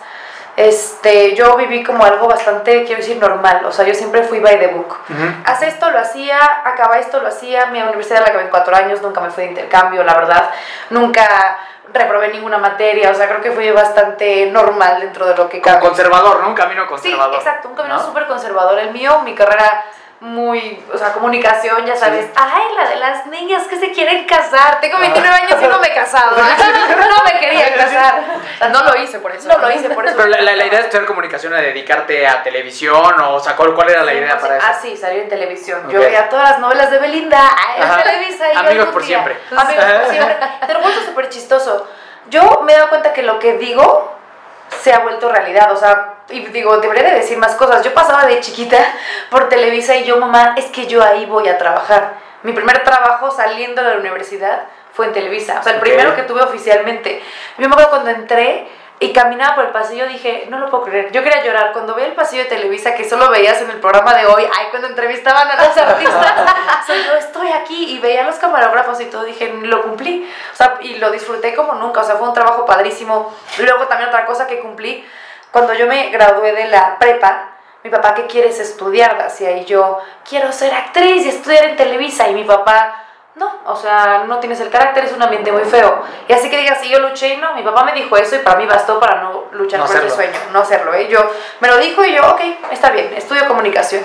S3: Este, yo viví como algo bastante, quiero decir, normal. O sea, yo siempre fui by the book. Haz esto, lo hacía, acaba esto, lo hacía. Mi universidad la acabé en cuatro años, nunca me fui de intercambio, la verdad. Nunca reprobé ninguna materia. O sea, creo que fui bastante normal dentro de lo que
S2: Como conservador, ¿no? Un camino
S3: Sí,
S2: conservador.
S3: exacto, un camino
S2: ¿no?
S3: súper conservador. El mío, mi carrera muy, o sea, comunicación, ya sabes. Ay, la de las niñas que se quieren casar. Tengo 29 años y no me he casado. no me quería casar.
S4: No lo hice por eso.
S3: No lo hice por eso.
S2: Pero la, la- la idea es estudiar comunicación, a dedicarte a televisión, o, o sea, ¿cuál, cuál era la idea para eso?
S3: Ah, sí, salir en televisión. Yo
S2: Ok.
S3: veía todas las novelas de Belinda en. Televisa. Y yo
S2: Amigos por siempre.
S3: Amigos por siempre. Vuelvo súper chistoso. Yo me he dado cuenta que lo que digo se ha vuelto realidad. O sea, y digo, debería de decir más cosas. Yo pasaba de chiquita por Televisa y yo, mamá, es que yo ahí voy a trabajar. Mi primer trabajo saliendo de la universidad fue en Televisa. O sea, el primero que tuve oficialmente. Yo me acuerdo cuando entré y caminaba por el pasillo, dije, no lo puedo creer. Yo quería llorar. Cuando veía el pasillo de Televisa, que solo veías en el programa de hoy, ay, cuando entrevistaban a los artistas, sea, yo estoy aquí y veía a los camarógrafos y todo, dije, lo cumplí. O sea, y lo disfruté como nunca. O sea, fue un trabajo padrísimo. Luego también otra cosa que cumplí, cuando yo me gradué de la prepa, mi papá, ¿qué quieres estudiar, Dacia? Y yo, quiero ser actriz y estudiar en Televisa. Y mi papá, no, o sea, no tienes el carácter, es un ambiente muy feo. Y así que digas, si yo luché, no, mi papá me dijo eso y para mí bastó para no luchar
S2: No
S3: por ese sueño, no hacerlo. ¿eh? Yo me lo dijo y yo, ok, está bien, estudio comunicación.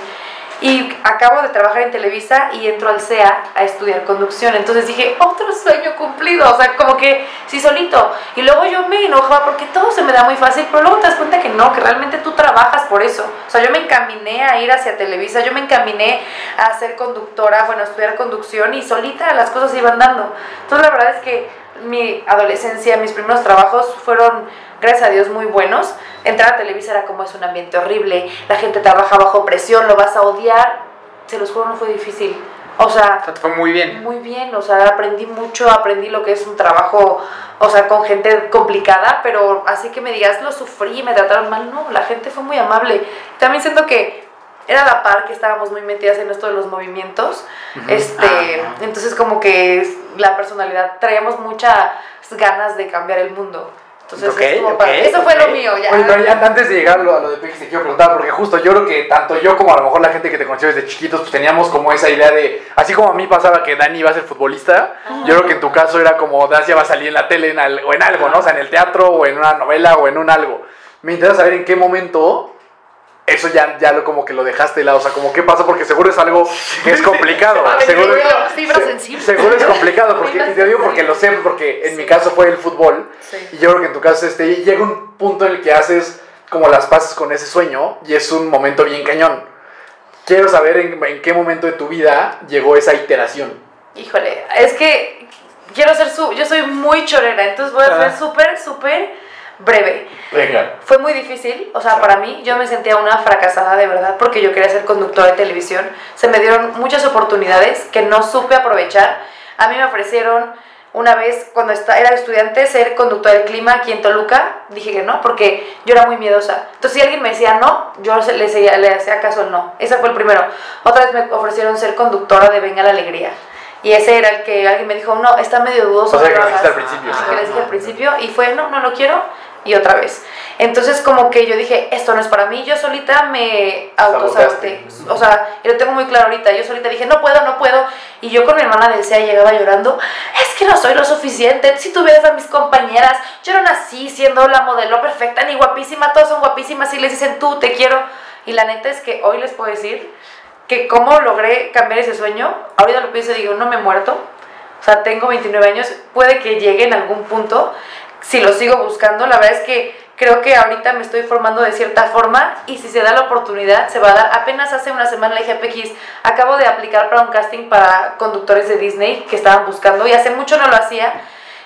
S3: Y acabo de trabajar en Televisa y entro al CEA a estudiar conducción. Entonces dije, otro sueño cumplido. O sea, como que sí solito. Y luego yo me enojaba porque todo se me da muy fácil, pero luego te das cuenta que no, que realmente tú trabajas por eso. O sea, yo me encaminé a ir hacia Televisa, yo me encaminé a ser conductora, bueno, a estudiar conducción y solita las cosas iban dando. Entonces la verdad es que mi adolescencia, mis primeros trabajos fueron, gracias a Dios, muy buenos. Entrar a Televisa era como es un ambiente horrible, la gente trabaja bajo presión, lo vas a odiar. Se los juro, no fue difícil. O sea,
S2: O sea, te fue muy bien.
S3: muy bien, o sea, aprendí mucho, aprendí lo que es un trabajo, o sea, con gente complicada, pero así que me digas, lo sufrí, me trataron mal, no, la gente fue muy amable. También siento que era la par que estábamos muy metidas en esto de los movimientos, este,
S2: Ah.
S3: entonces como que la personalidad, traíamos muchas ganas de cambiar el mundo. Entonces,
S2: Ok,
S3: es como
S2: ok,
S3: para- eso fue lo mío, ya.
S1: Oye, pero ya antes de llegar a lo, a lo de Pex, te quiero preguntar, porque justo yo creo que tanto yo como a lo mejor la gente que te conoció desde chiquitos, pues teníamos como esa idea de, así como a mí pasaba que Dani iba a ser futbolista, yo creo que en tu caso era como Dacia va a salir en la tele en al- o en algo, ¿no? O sea, en el teatro o en una novela o en un algo. Me interesa saber en qué momento eso ya, ya lo como que lo dejaste de lado, o sea, como qué pasó, porque seguro es algo que es complicado.
S4: Vale,
S1: seguro, se- seguro es complicado, porque y te digo porque lo sé, porque en mi caso fue el fútbol,
S3: Sí.
S1: y yo creo que en tu caso este, y llega un punto en el que haces como las paces con ese sueño, y es un momento bien cañón. Quiero saber en, en qué momento de tu vida llegó esa iteración.
S3: Híjole, es que quiero ser su. Yo soy muy chorera, entonces voy a ser súper, súper breve.
S1: Venga.
S3: Fue muy difícil, o sea, para mí yo me sentía una fracasada de verdad porque yo quería ser conductora de televisión. Se me dieron muchas oportunidades que no supe aprovechar. A mí me ofrecieron una vez cuando era estudiante ser conductora del clima aquí en Toluca. Dije que no porque yo era muy miedosa. Entonces si alguien me decía no, yo le, seguía- le hacía caso no. Ese fue el primero. Otra vez me ofrecieron ser conductora de Venga la Alegría. Y ese era el que alguien me dijo, no, está medio dudoso.
S1: O sea,
S3: no
S1: que
S3: lo
S1: lo dijiste
S3: hagas".
S1: al principio.
S3: Así que les dije al principio y fue, no, no lo quiero y otra vez. Entonces como que yo dije, esto no es para mí, yo solita me autosaboté.
S1: Saboteaste.
S3: O sea, y lo tengo muy claro ahorita, yo solita dije, no puedo, no puedo. Y yo con mi hermana del CEA llegaba llorando, es que no soy lo suficiente, si tú ves a mis compañeras, yo no nací siendo la modelo perfecta ni guapísima, todas son guapísimas y les dicen tú, te quiero. Y la neta es que hoy les puedo decir que cómo logré cambiar ese sueño, ahorita lo pienso y digo, no me he muerto, o sea, tengo 29 años, puede que llegue en algún punto, si lo sigo buscando, la verdad es que creo que ahorita me estoy formando de cierta forma y si se da la oportunidad, se va a dar. Apenas hace una semana le dije a Pequis, acabo de aplicar para un casting para conductores de Disney que estaban buscando y hace mucho no lo hacía,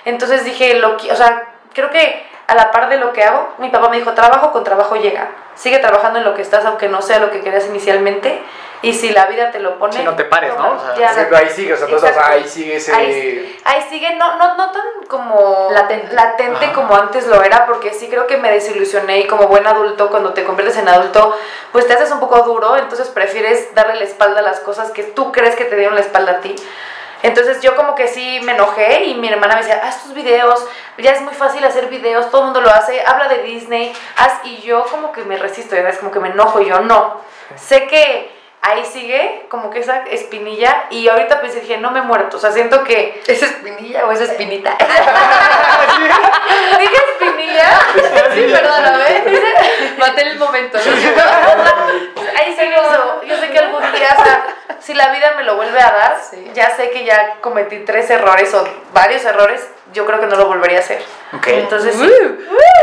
S3: entonces dije, lo, o sea, creo que a la par de lo que hago, mi papá me dijo, trabajo con trabajo llega, sigue trabajando en lo que estás, aunque no sea lo que querías inicialmente, y si la vida te lo pone...
S2: Sí, no te pares, ¿no? O sea,
S3: ya.
S1: Exacto, ahí sigue, o sea, ahí sigue ese...
S3: Ahí, ahí sigue, no, no, no tan como
S4: Latente.
S3: latente
S1: Ajá.
S3: como antes lo era, porque sí creo que me desilusioné y como buen adulto, cuando te conviertes en adulto, pues te haces un poco duro, entonces prefieres darle la espalda a las cosas que tú crees que te dieron la espalda a ti. Entonces yo como que sí me enojé y mi hermana me decía, haz tus videos, ya es muy fácil hacer videos, todo el mundo lo hace, habla de Disney, haz, y yo como que me resisto, ves, como que me enojo y yo no. Sé que ahí sigue como que esa espinilla y ahorita pensé, dije, no me he muerto, o sea, siento que...
S4: ¿Es espinilla o es espinita?
S3: ¿Dije espinilla?
S4: sí, perdóname. Maté el momento. ¿no?
S3: Ahí sigue eso. Yo sé que algún día, o sea, si la vida me lo vuelve a dar,
S4: Sí.
S3: ya sé que ya cometí tres errores o varios errores, yo creo que no lo volvería a hacer.
S2: Ok.
S3: Entonces, sí.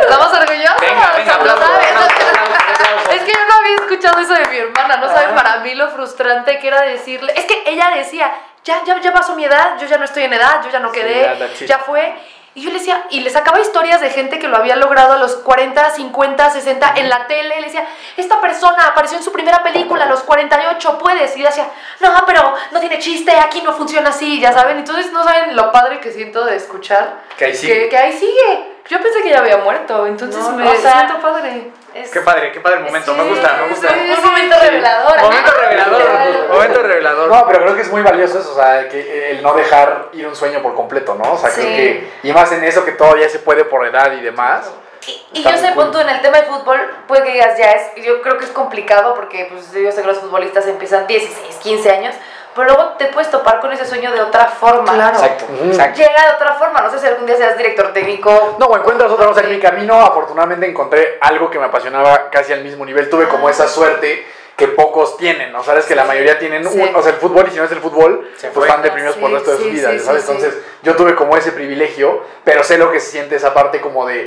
S4: ¿Estamos orgullosos?
S2: Venga, venga,
S4: ¿Lo
S2: aplausos,
S4: sabes?
S2: aplausos, aplausos, aplausos.
S4: Es que yo no había escuchado eso de mi hermana, no saben para mí lo frustrante que era decirle. Es que ella decía, ya, ya, ya pasó mi edad, yo ya no estoy en edad, yo ya no quedé, ya fue. Y yo le decía, y le sacaba historias de gente que lo había logrado a los 40, 50, 60 en la tele. Le decía, esta persona apareció en su primera película a los 48, puedes. Y ella decía, no, pero no tiene chiste, aquí no funciona así, ya saben. Entonces no saben lo padre que siento de escuchar.
S1: Que ahí sigue.
S4: Que, que ahí sigue. Yo pensé que ya había muerto, entonces
S3: No,
S4: me
S3: o sea,
S4: siento padre.
S3: Es-
S2: Qué padre, qué padre el momento. Me
S3: Sí,
S2: gusta, me gusta.
S3: sí, Un momento revelador.
S2: Momento revelador. Momento revelador.
S1: No, pero creo que es muy valioso eso, o sea, que el no dejar ir un sueño por completo, ¿no? O sea, creo
S3: Sí.
S1: que, y más en eso que todavía se puede por edad y demás.
S3: Y, y yo sé, punto en el tema del fútbol, puede que digas, ya es, yo creo que es complicado porque pues, yo sé que los futbolistas empiezan 16, 15 años, pero luego te puedes topar con ese sueño de otra forma.
S4: Claro.
S2: Exacto, exacto.
S3: Llega de otra forma, no sé si algún día seas director técnico.
S1: No, encuentras otra cosa. En mi camino, afortunadamente, encontré algo que me apasionaba casi al mismo nivel. Tuve como esa suerte que pocos tienen, ¿no? Sabes que la mayoría tienen,
S3: Sí.
S1: un- o sea, el fútbol, y si no es el fútbol,
S2: Se
S1: pues están deprimidos por el
S3: Sí,
S1: resto de su
S3: sí,
S1: vida,
S3: sí,
S1: ¿sabes?
S3: sí, sí.
S1: Entonces, yo tuve como ese privilegio, pero sé lo que se siente esa parte como de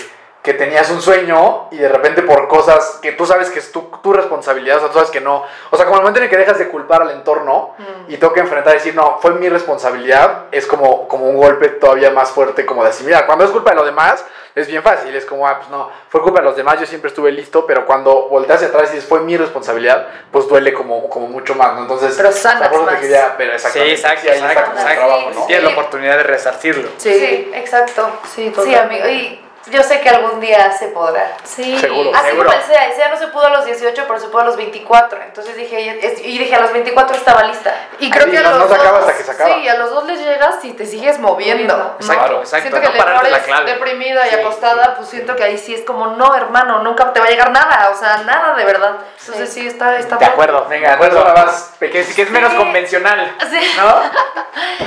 S1: que tenías un sueño y de repente por cosas que tú sabes que es tu, tu responsabilidad, o sea, tú sabes que no, o sea, como el momento en el que dejas de culpar al entorno y toca enfrentar y decir, no, fue mi responsabilidad, es como, como un golpe todavía más fuerte como de asimilar. Cuando es culpa de los demás, es bien fácil, es como, ah, pues no, fue culpa de los demás, yo siempre estuve listo, pero cuando volteas hacia atrás y dices, fue mi responsabilidad, pues duele como, como mucho más, ¿no? Entonces,
S3: Pero sanas más.
S1: quería- pero
S2: Sí,
S1: exactamente,
S2: exacto,
S1: está
S2: exacto,
S1: como el
S2: exacto.
S1: trabajo, ¿no?
S2: Tienes la oportunidad de resarcirlo.
S3: Sí, exacto.
S4: Sí,
S3: Sí, amigo. Y yo sé que algún día se podrá.
S4: Sí.
S1: Seguro.
S3: Así
S2: Seguro.
S3: como el SEA, el SEA no se pudo a los 18, pero se pudo a los 24. Entonces dije, y dije, a los 24 estaba lista.
S4: Y creo
S1: Sí,
S4: que a
S1: no-
S4: los
S1: no se acaba
S4: dos,
S1: hasta que se acaba.
S4: Sí, a los dos les llegas y te sigues moviendo. ¿no?
S2: Exacto,
S4: Siento
S2: no
S4: que el
S2: pararte
S4: error
S2: la
S4: es
S2: clave.
S4: deprimida y
S2: Sí,
S4: acostada, pues siento que ahí sí es como, no, hermano, nunca te va a llegar nada, o sea, nada de verdad. Entonces sí, está, está
S2: De acuerdo.
S1: Venga,
S2: de acuerdo.
S1: entonces ahora vas
S2: Que, es- que es menos convencional.
S4: Sí.
S2: ¿No?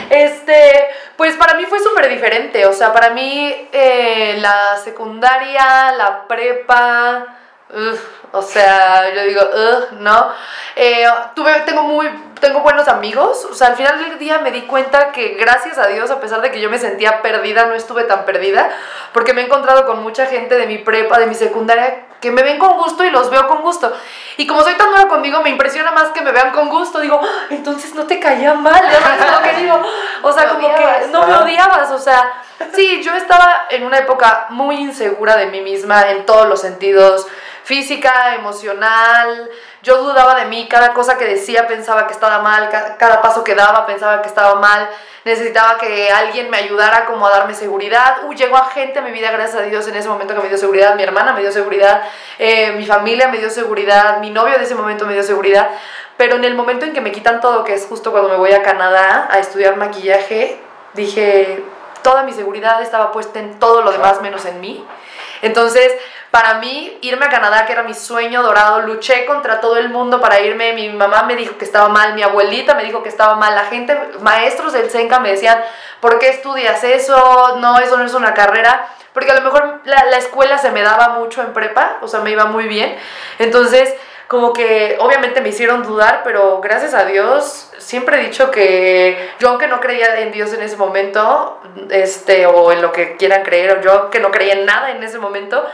S4: Este, pues para mí fue súper diferente. O sea, para mí eh, la secundaria, la prepa, o sea, yo digo, ugh, ¿no? Eh, tuve, tengo muy, tengo buenos amigos. O sea, al final del día me di cuenta que gracias a Dios, a pesar de que yo me sentía perdida, no estuve tan perdida, porque me he encontrado con mucha gente de mi prepa, de mi secundaria, que me ven con gusto y los veo con gusto. Y como soy tan dura conmigo, me impresiona más que me vean con gusto. Digo, "Ah, entonces no te caía mal, lo que digo. O sea,
S3: Me
S4: como
S3: odiabas.
S4: que no me odiabas, o sea, sí, yo estaba en una época muy insegura de mí misma en todos los sentidos, física, emocional. Yo dudaba de mí, cada cosa que decía pensaba que estaba mal, ca- cada paso que daba pensaba que estaba mal. Necesitaba que alguien me ayudara como a darme seguridad. Uh, llegó a gente a mi vida, gracias a Dios, en ese momento que me dio seguridad. Mi hermana me dio seguridad, eh, mi familia me dio seguridad, mi novio de ese momento me dio seguridad. Pero en el momento en que me quitan todo, que es justo cuando me voy a Canadá a estudiar maquillaje, dije, toda mi seguridad estaba puesta en todo lo demás menos en mí. Entonces, para mí, irme a Canadá, que era mi sueño dorado, luché contra todo el mundo para irme. Mi mamá me dijo que estaba mal, mi abuelita me dijo que estaba mal, la gente, maestros del CENCA me decían, ¿por qué estudias eso? No, eso no es una carrera. Porque a lo mejor la, la escuela se me daba mucho en prepa, o sea, me iba muy bien. Entonces, como que obviamente me hicieron dudar, pero gracias a Dios siempre he dicho que yo aunque no creía en Dios en ese momento, este, o en lo que quieran creer, o yo que no creía en nada en ese momento,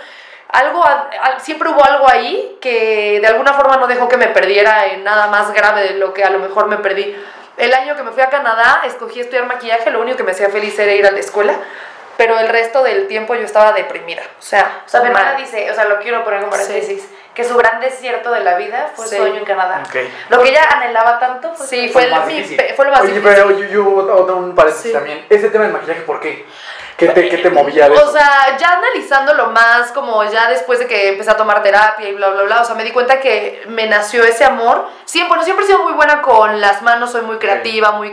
S4: algo, a- a- siempre hubo algo ahí que de alguna forma no dejó que me perdiera en nada más grave de lo que a lo mejor me perdí. El año que me fui a Canadá, escogí estudiar maquillaje, lo único que me hacía feliz era ir a la escuela, pero el resto del tiempo yo estaba deprimida. O sea,
S3: O sea, mi hermana dice, o sea, lo quiero poner en paréntesis, que su gran desierto de la vida fue
S4: Sí.
S3: su sueño en Canadá.
S2: Ok.
S3: Lo que ella anhelaba tanto fue
S4: Sí,
S3: su-
S4: fue,
S2: Fue
S4: el-
S2: más
S4: mi- fue lo más
S1: Oye,
S4: difícil.
S1: pero yo, yo otro- un paréntesis
S4: Sí.
S1: también. Ese tema del maquillaje, ¿por qué? ¿Qué te, qué te movía de eso?
S4: O sea, ya analizándolo más, como ya después de que empecé a tomar terapia y bla, bla, bla, o sea, me di cuenta que me nació ese amor. Siempre, bueno, siempre he sido muy buena con las manos, soy muy creativa, muy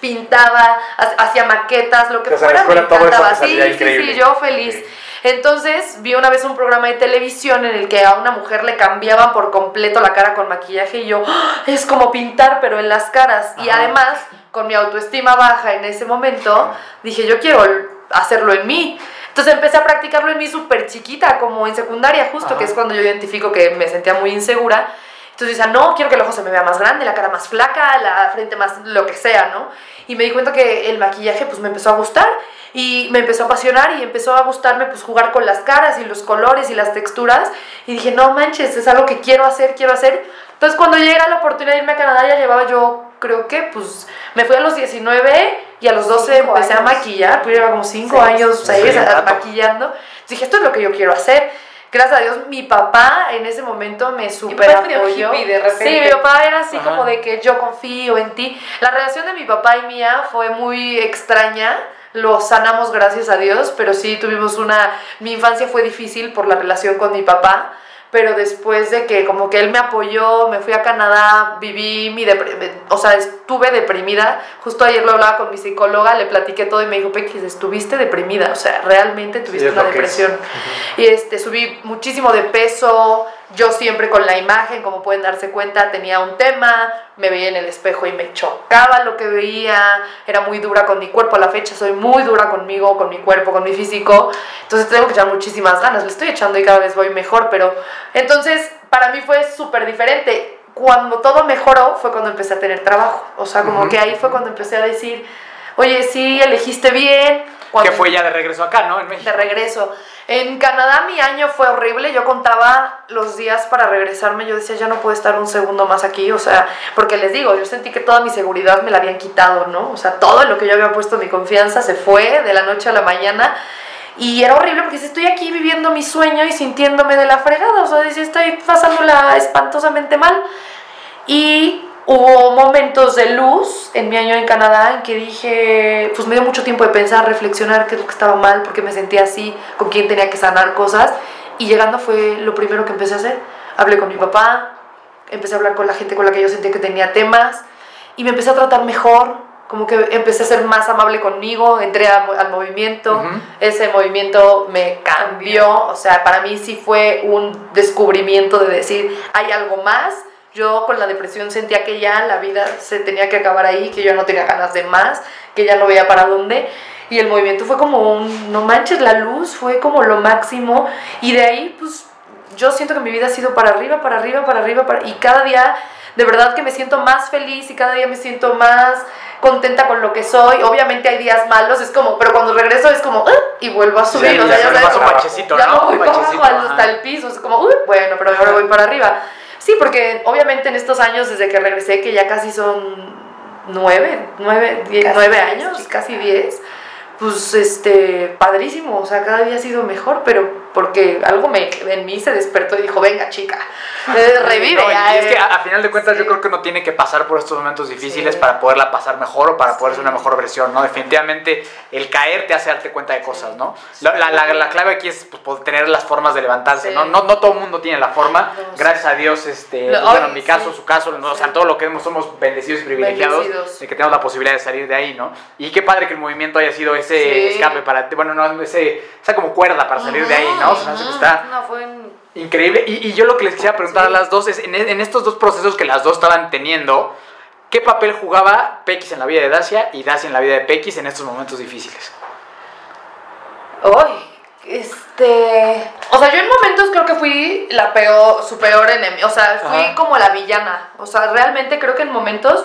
S4: pintaba, ha- hacía maquetas, lo que
S1: O sea,
S4: fuera, me
S1: eso
S4: encantaba. Sí, sí, sí, yo feliz.
S1: Sí.
S4: Entonces vi una vez un programa de televisión en el que a una mujer le cambiaban por completo la cara con maquillaje y yo, "Ah, es como pintar pero en las caras. Y
S1: Ajá.
S4: además, con mi autoestima baja en ese momento, dije, yo quiero hacerlo en mí. Entonces empecé a practicarlo en mí súper chiquita, como en secundaria justo,
S1: Ajá.
S4: que es cuando yo identifico que me sentía muy insegura. Entonces decía, no, quiero que el ojo se me vea más grande, la cara más flaca, la frente más lo que sea, ¿no? Y me di cuenta que el maquillaje pues me empezó a gustar y me empezó a apasionar y empezó a gustarme pues jugar con las caras y los colores y las texturas y dije, no manches, es algo que quiero hacer, quiero hacer. Entonces cuando llega la oportunidad de irme a Canadá ya llevaba yo, creo que pues me fui a los 19 y a los 12
S3: Cinco
S4: empecé a maquillar, pues llevaba como 5
S3: Seis.
S4: años,
S2: Sí,
S4: 6
S2: un rato.
S4: maquillando. Dije, esto es lo que yo quiero hacer. Gracias a Dios, mi papá en ese momento me super apoyó.
S3: de repente.
S4: Sí, mi papá era así
S2: Ajá.
S4: como de que yo confío en ti. La relación de mi papá y mía fue muy extraña. Lo sanamos gracias a Dios, pero sí tuvimos una... Mi infancia fue difícil por la relación con mi papá, pero después de que como que él me apoyó, me fui a Canadá, viví mi... O sea, estuve deprimida. Justo ayer lo hablaba con mi psicóloga, le platiqué todo y me dijo, Pequis, estuviste deprimida. O sea, realmente tuviste
S1: es
S4: una depresión. Y este, subí muchísimo de peso, yo siempre con la imagen, como pueden darse cuenta, tenía un tema, me veía en el espejo y me chocaba lo que veía, era muy dura con mi cuerpo, a la fecha soy muy dura conmigo, con mi cuerpo, con mi físico, entonces tengo que echar muchísimas ganas, le estoy echando y cada vez voy mejor, pero entonces para mí fue súper diferente. Cuando todo mejoró fue cuando empecé a tener trabajo, o sea, como que ahí fue cuando empecé a decir, oye, sí, elegiste bien. Cuando
S2: Que fue ya de regreso acá, ¿no? En México.
S4: de regreso. En Canadá mi año fue horrible, yo contaba los días para regresarme, yo decía, ya no puedo estar un segundo más aquí, o sea, porque les digo, yo sentí que toda mi seguridad me la habían quitado, ¿no? O sea, todo lo que yo había puesto mi confianza se fue de la noche a la mañana y era horrible porque si estoy aquí viviendo mi sueño y sintiéndome de la fregada, o sea, decía, estoy pasándola espantosamente mal. Y hubo momentos de luz en mi año en Canadá en que dije, pues me dio mucho tiempo de pensar, reflexionar qué es lo que estaba mal, por qué me sentía así, con quién tenía que sanar cosas. Y llegando fue lo primero que empecé a hacer. Hablé con mi papá, empecé a hablar con la gente con la que yo sentía que tenía temas y me empecé a tratar mejor, como que empecé a ser más amable conmigo, entré a- al movimiento, ese movimiento me cambió, o sea, para mí sí fue un descubrimiento de decir, hay algo más. Yo con la depresión sentía que ya la vida se tenía que acabar ahí, que yo no tenía ganas de más, que ya no veía para dónde. Y el movimiento fue como un, no manches, la luz fue como lo máximo. Y de ahí, pues, yo siento que mi vida ha sido para arriba, para arriba, para arriba, para... y cada día de verdad que me siento más feliz y cada día me siento más contenta con lo que soy. Obviamente hay días malos, es como, pero cuando regreso es como, "Ah", y vuelvo a subir,
S1: Sí,
S4: o sea,
S1: ya
S4: ya sabes, como- ya voy para abajo hasta el piso, es como, "Uy, bueno, pero ahora voy para arriba. Sí, porque obviamente en estos años desde que regresé, que ya casi son nueve, nueve, diez,
S3: Casi
S4: nueve años, casi diez, pues este, padrísimo, o sea, cada día ha sido mejor, pero porque algo me, en mí se despertó y dijo, venga chica, eh, revive.
S2: No, y es que
S4: eh".
S2: a, a final de cuentas
S4: Sí.
S2: yo creo que uno tiene que pasar por estos momentos difíciles
S4: Sí.
S2: para poderla pasar mejor o para poder ser
S4: Sí.
S2: una mejor versión, ¿no? Definitivamente el caer te hace darte cuenta de cosas, ¿no? La, la- la- la clave aquí es pues, tener las formas de levantarse,
S4: Sí.
S2: ¿no? ¿no? No todo el mundo tiene la forma,
S4: No, sí.
S2: gracias a Dios, este, pues, bueno, en mi caso,
S4: sí.
S2: su caso, o sea,
S4: Sí.
S2: todo lo que hemos, somos bendecidos y privilegiados
S4: Bendecidos.
S2: de que tenemos la posibilidad de salir de ahí, ¿no? Y qué padre que el movimiento haya sido ese
S4: Sí.
S2: escape para bueno, no, ese, esa como cuerda para salir de ahí, ¿no? Está...
S4: No, fue un-
S2: Increíble. Y, y yo lo que les quisiera preguntar
S4: Sí.
S2: a las dos es, en, en estos dos procesos que las dos estaban teniendo, ¿qué papel jugaba Pequis en la vida de Dacia y Dacia en la vida de Pequis en estos momentos difíciles?
S4: Ay, este. O sea, yo en momentos creo que fui la peor, su peor enemigo. O sea, fui
S2: Ajá.
S4: como la villana. O sea, realmente creo que en momentos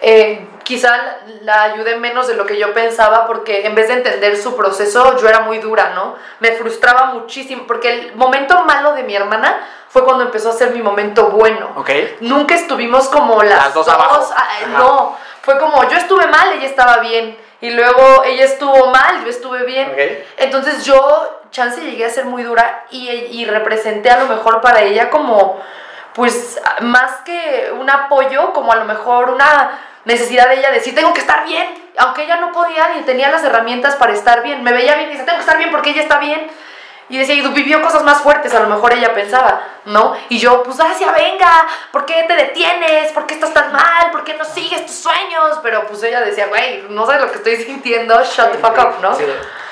S4: eh, quizá la, ayudé menos de lo que yo pensaba porque en vez de entender su proceso, yo era muy dura, ¿no? Me frustraba muchísimo porque el momento malo de mi hermana fue cuando empezó a ser mi momento bueno.
S2: ¿Ok?
S4: Nunca estuvimos como las,
S2: Las dos abajo.
S4: ah. No, fue como yo estuve mal, ella estaba bien. Y luego ella estuvo mal, yo estuve bien.
S2: Ok.
S4: Entonces yo, chance, llegué a ser muy dura y, y representé a lo mejor para ella como, pues, más que un apoyo, como a lo mejor una necesidad de ella de decir, tengo que estar bien. Aunque ella no podía ni tenía las herramientas para estar bien. Me veía bien y dice, tengo que estar bien porque ella está bien. Y decía, y vivió cosas más fuertes, a lo mejor ella pensaba, ¿no? Y yo, pues, Dacia, venga, ¿por qué te detienes? ¿Por qué estás tan mal? ¿Por qué no sigues tus sueños? Pero pues ella decía, güey, no sabes lo que estoy sintiendo, shut the fuck up, ¿no?
S2: Sí.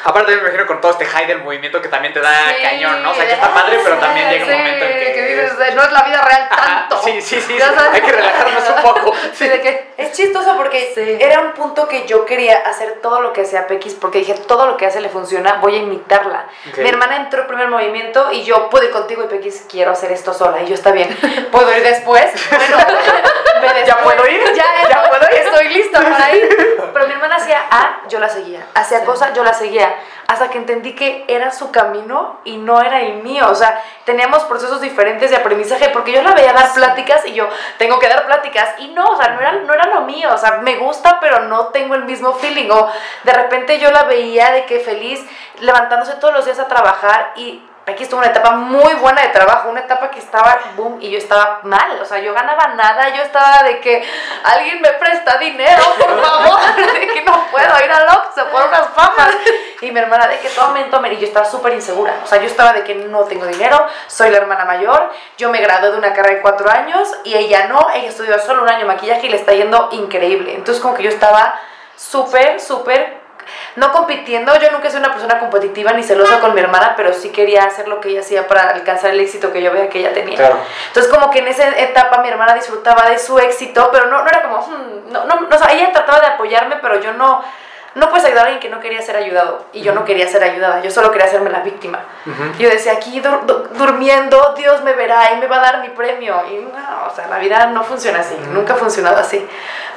S2: Aparte me imagino con todo este high del movimiento que también te da
S4: Sí,
S2: cañón, ¿no? O sea, que está padre, pero también llega un
S4: sí,
S2: momento en que...
S4: dices, "Eh, no es la vida real
S2: Ajá,
S4: tanto.
S2: sí, sí, sí, sí,
S4: sabes.
S2: hay que relajarnos un poco.
S4: Sí, de que,
S3: Es chistoso porque
S4: Sí.
S3: era un punto que yo quería hacer todo lo que hacía Pequis porque dije, todo lo que hace le funciona, voy a imitarla.
S2: Ok.
S3: Mi hermana entró el primer movimiento y yo pude contigo y Pequis, quiero hacer esto sola. Y yo, está bien, ¿puedo ir después? Bueno, ve
S2: ¿Ya
S3: después.
S2: puedo ir?
S3: Ya,
S2: ¿Ya puedo ir?
S3: Estoy lista para ir. Pero mi hermana hacía A, yo la seguía. Hacía cosas, yo la seguía. Hasta que entendí que era su camino y no era el mío. O sea, teníamos procesos diferentes de aprendizaje porque yo la veía dar pláticas y yo tengo que dar pláticas. Y no, o sea, no era, no era lo mío. O sea, me gusta, pero no tengo el mismo feeling. O de repente yo la veía de que feliz levantándose todos los días a trabajar y aquí estuvo una etapa muy buena de trabajo, una etapa que estaba boom y yo estaba mal, o sea, yo ganaba nada, yo estaba de que alguien me presta dinero, por favor, de que no puedo ir al Oxxo por unas papas. Y mi hermana de que tomen, tomen, y yo estaba súper insegura, o sea, yo estaba de que no tengo dinero, soy la hermana mayor, yo me gradué de una carrera de cuatro años y ella no, ella estudió solo un año de maquillaje y le está yendo increíble. Entonces como que yo estaba súper, súper no compitiendo, yo nunca soy una persona competitiva ni celosa con mi hermana, pero sí quería hacer lo que ella hacía para alcanzar el éxito que yo veía que ella tenía.
S2: Claro.
S3: Entonces como que en esa etapa mi hermana disfrutaba de su éxito, pero no, no era como, "Hmm", no, no, no, o sea, ella trataba de apoyarme, pero yo no, no puedes ayudar a alguien que no quería ser ayudado, y yo no quería ser ayudada, yo solo quería hacerme la víctima. Yo decía, aquí dur- du- durmiendo, Dios me verá y me va a dar mi premio, y no, o sea, la vida no funciona así, nunca ha funcionado así.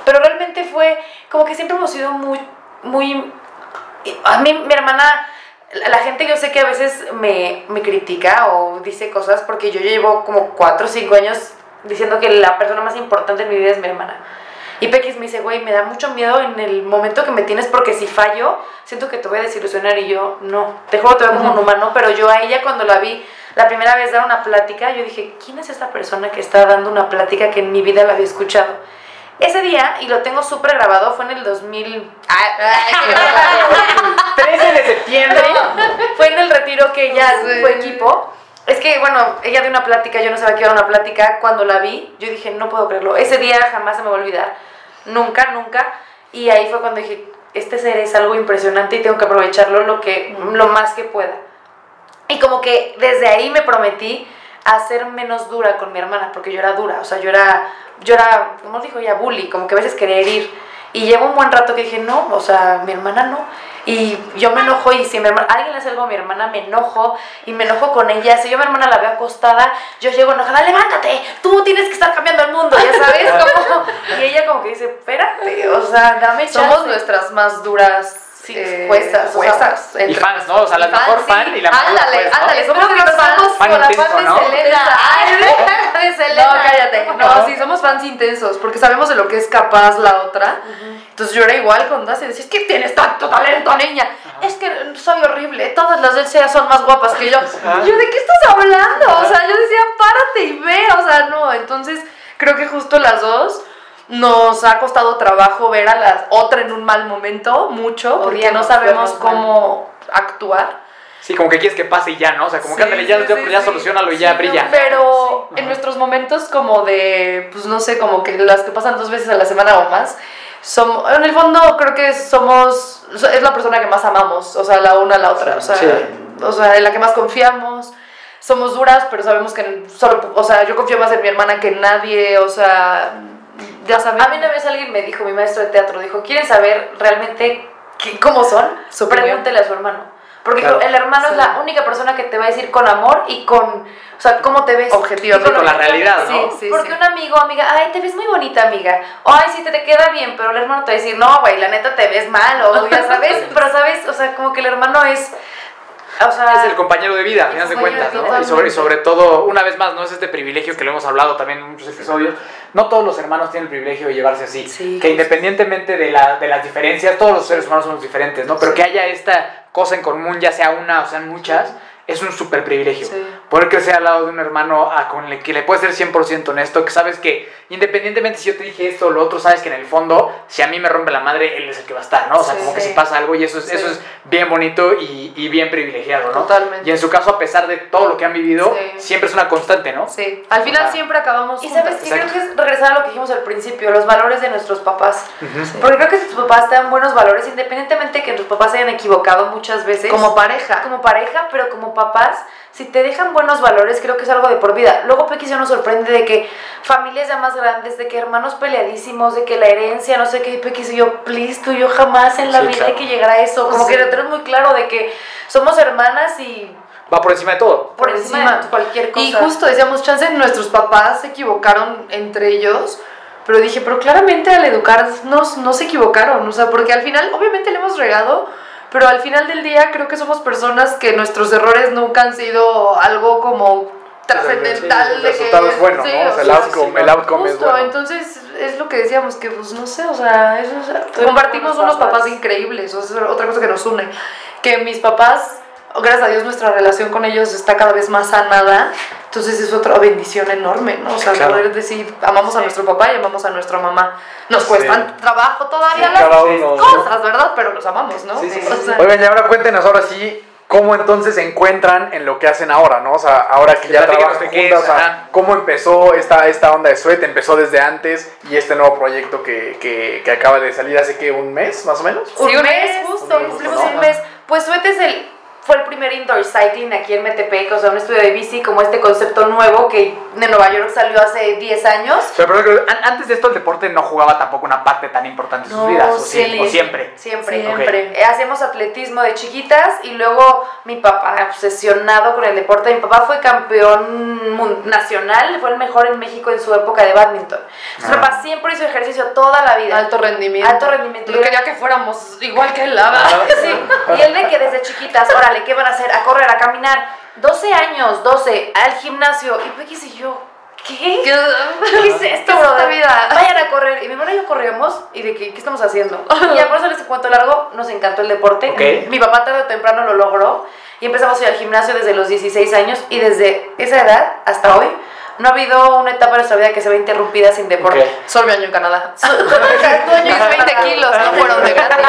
S3: Pero realmente fue como que siempre hemos sido muy, muy a mí, mi hermana, la gente yo sé que a veces me, me critica o dice cosas porque yo llevo como 4 o 5 años diciendo que la persona más importante en mi vida es mi hermana. Y Pequis me dice, güey, me da mucho miedo en el momento que me tienes porque si fallo, siento que te voy a desilusionar y yo, no, te juro, te veo como un humano, pero yo a ella cuando la vi la primera vez dar una plática, yo dije, ¿quién es esta persona que está dando una plática que en mi vida la había escuchado? Ese día, y lo tengo súper grabado, fue en el 2000... Ah,
S2: 13 de septiembre.
S3: fue en el retiro que ella
S4: Sí.
S3: fue equipo. Es que, bueno, ella dio una plática, yo no sabía que era una plática. Cuando la vi, yo dije, no puedo creerlo. Ese día jamás se me va a olvidar. Nunca, nunca. Y ahí fue cuando dije, este ser es algo impresionante y tengo que aprovecharlo lo, que, lo más que pueda. Y como que desde ahí me prometí a ser menos dura con mi hermana, porque yo era dura, o sea, yo era, yo era, como dijo ella, bully, como que a veces quería herir. Y llevo un buen rato que dije, no, o sea, mi hermana no. Y yo me enojo y si mi hermana, alguien le hace algo a mi hermana, me enojo y me enojo con ella. Si yo a mi hermana la veo acostada, yo llego enojada, levántate, tú tienes que estar cambiando el mundo, ya sabes, como, y ella como que dice, espérate, o sea, dame chance.
S4: Somos nuestras más duras
S3: Sí,
S4: eh,
S3: juezas, o sea,
S4: juezas.
S2: Y fans, ¿no? O sea, la
S4: fans,
S2: mejor
S4: sí.
S2: fan y la mejor
S4: Ándale,
S2: juez, ¿no?
S4: ándale, somos
S3: nos
S4: fans.
S2: Fan
S3: con la
S2: intenso,
S3: fan de
S2: ¿no?
S3: Selena. Ay, de Selena.
S4: No, cállate. No, sí, somos fans intensos porque sabemos de lo que es capaz la otra. Entonces yo era igual con Dacia. Decía, es que tienes tanto talento, niña. Es que soy horrible. Todas las del SEA son más guapas que yo. Yo, ¿de qué estás hablando? O sea, yo decía, párate y ve. O sea, no. Entonces creo que justo las dos nos ha costado trabajo ver a la otra en un mal momento, mucho, porque no sabemos
S3: mal.
S4: cómo actuar.
S2: Sí, como que quieres que pase y ya, ¿no? O sea, como que
S4: Sí,
S2: ándale, ya,
S4: sí,
S2: ya,
S4: sí,
S2: ya
S4: sí.
S2: solucionalo y ya brilla.
S4: no, Pero en nuestros momentos como de, pues no sé, como que las que pasan dos veces a la semana o más, somos, en el fondo creo que somos, es la persona que más amamos, o sea, la una a la otra, o sea,
S2: Sí.
S4: o sea, en la que más confiamos. Somos duras, pero sabemos que solo, o sea, yo confío más en mi hermana que en nadie, o sea, ya saben.
S3: A mí una vez alguien me dijo, mi maestro de teatro, dijo, ¿quieren saber realmente qué- cómo son?
S4: Su opinión.
S3: Pregúntele a su hermano. Porque
S2: Claro.
S3: el hermano
S4: Sí.
S3: es la única persona que te va a decir con amor y con, o sea, cómo te ves.
S4: Objetivamente.
S3: Y
S2: Con la realidad, ¿no?
S3: Sí,
S4: Sí,
S3: Porque
S4: sí.
S3: un amigo, amiga, ay, te ves muy bonita, amiga. O, ay, sí, te, te queda bien, pero el hermano te va a decir, no, güey, la neta te ves mal, o ya sabes. pero, ¿sabes? O sea, como que el hermano es, o sea...
S2: Es el compañero de vida, a
S3: el
S2: final de cuentas, ¿no? Y sobre, y sobre todo, una vez más, ¿no? Es este privilegio que lo hemos hablado también en muchos episodios. No todos los hermanos tienen el privilegio de llevarse así.
S3: Sí,
S2: que independientemente de, la, de las diferencias, todos los seres humanos somos diferentes, ¿no? Pero que haya esta cosa en común, ya sea una o sean muchas, es un súper privilegio.
S4: Sí.
S2: Poder crecer al lado de un hermano a con el que le puedes ser 100% honesto, que sabes que independientemente si yo te dije esto o lo otro, sabes que en el fondo, si a mí me rompe la madre, él es el que va a estar, ¿no? O sea,
S4: Sí,
S2: como que si pasa algo y eso es,
S4: Sí.
S2: eso es bien bonito y, y bien privilegiado, ¿no?
S4: Totalmente.
S2: Y en su caso, a pesar de todo lo que han vivido,
S4: Sí.
S2: siempre es una constante, ¿no?
S4: Sí, al final siempre acabamos
S3: Y sabes que creo que es regresar a lo que dijimos al principio, los valores de nuestros papás. Porque creo que si tus papás te dan buenos valores, independientemente que tus papás se hayan equivocado muchas veces.
S4: Como pareja.
S3: como pareja, pero como papás, si te dejan buenos valores, creo que es algo de por vida. Luego Pequis ya nos sorprende de que familias ya más grandes, de que hermanos peleadísimos, de que la herencia, no sé qué, y Pequis y yo, please, tú y yo jamás en la
S2: Sí,
S3: vida
S2: claro.
S3: hay que llegar a eso. Como
S4: Sí.
S3: que lo tenemos muy claro de que somos hermanas y
S2: Va por encima de todo.
S3: por,
S4: Por
S3: encima,
S4: encima.
S3: de cualquier cosa.
S4: Y justo decíamos, chance, nuestros papás se equivocaron entre ellos, pero dije, pero claramente al educarnos no se equivocaron, o sea, porque al final, obviamente le hemos regado, pero al final del día creo que somos personas que nuestros errores nunca han sido algo como trascendental
S1: el
S4: de
S1: resultado
S4: que
S1: es bueno,
S4: sí,
S1: ¿no? O sea, el
S4: sea,
S1: outcome,
S2: sí,
S1: el outcome es
S4: Justo,
S1: bueno.
S4: entonces es lo que decíamos, que pues no sé, o sea, eso es-
S3: Tuvimos
S4: compartimos unos papás.
S3: papás.
S4: increíbles, o sea, es otra cosa que nos une. Que mis papás, gracias a Dios, nuestra relación con ellos está cada vez más sanada, entonces es otra bendición enorme, ¿no? O sea,
S2: Claro.
S4: poder decir, amamos a nuestro papá y amamos a nuestra mamá. Nos
S1: Sí.
S4: cuestan trabajo todavía
S1: Sí,
S4: las
S1: cada uno.
S4: cosas, ¿verdad? Pero los amamos, ¿no?
S2: Sí, sí, sí,
S4: O
S2: sí.
S4: sea,
S1: Oigan, y ahora cuéntenos ahora sí cómo entonces se encuentran en lo que hacen ahora, ¿no? O sea, ahora que ya trabajan juntas, o sea, cómo empezó esta, esta onda de Sweat, empezó desde antes y este nuevo proyecto que, que, que acaba de salir hace que un mes, más o menos.
S3: un
S4: Sí, un
S3: mes,
S4: mes,
S3: justo, cumplimos
S1: ¿no?
S3: un mes. Pues Suete es el, fue el primer indoor cycling aquí en Metepec, o sea, un estudio de bici como este concepto nuevo que de Nueva York salió hace 10 años.
S2: Pero an- antes de esto el deporte no jugaba tampoco una parte tan importante en sus vidas, ¿o, sí?
S3: sí,
S2: ¿O siempre?
S3: Siempre.
S4: Siempre.
S3: Eh, Hacemos atletismo de chiquitas y luego mi papá, obsesionado con el deporte, mi papá fue campeón nacional, fue el mejor en México en su época de badminton. Entonces, mi
S2: Ah.
S3: papá siempre hizo ejercicio toda la vida.
S4: Alto rendimiento.
S3: Alto rendimiento.
S4: Yo quería que fuéramos igual que él, la verdad.
S3: Sí, y él de que desde chiquitas, órale, ¿qué van a hacer? A correr, a caminar. 12 años, 12, al gimnasio. Y Pequis y yo, ¿qué?
S4: ¿Qué,
S3: ¿Qué es esto,
S4: ¿Qué es esta
S3: brother?
S4: vida?
S3: Vayan a correr. Y mi hermana y yo corríamos y de que, ¿qué estamos haciendo? Y ya por eso les cuento largo, nos encantó el deporte.
S2: Ok.
S3: Mi papá tarde o temprano lo logró y empezamos a ir al gimnasio desde los 16 años y desde esa edad hasta hoy no ha habido una etapa de nuestra vida que se ve interrumpida sin deporte.
S2: Ok.
S4: Solo mi año en Canadá.
S3: Año en
S4: 20
S3: Canadá.
S4: kilos no fueron de gratis.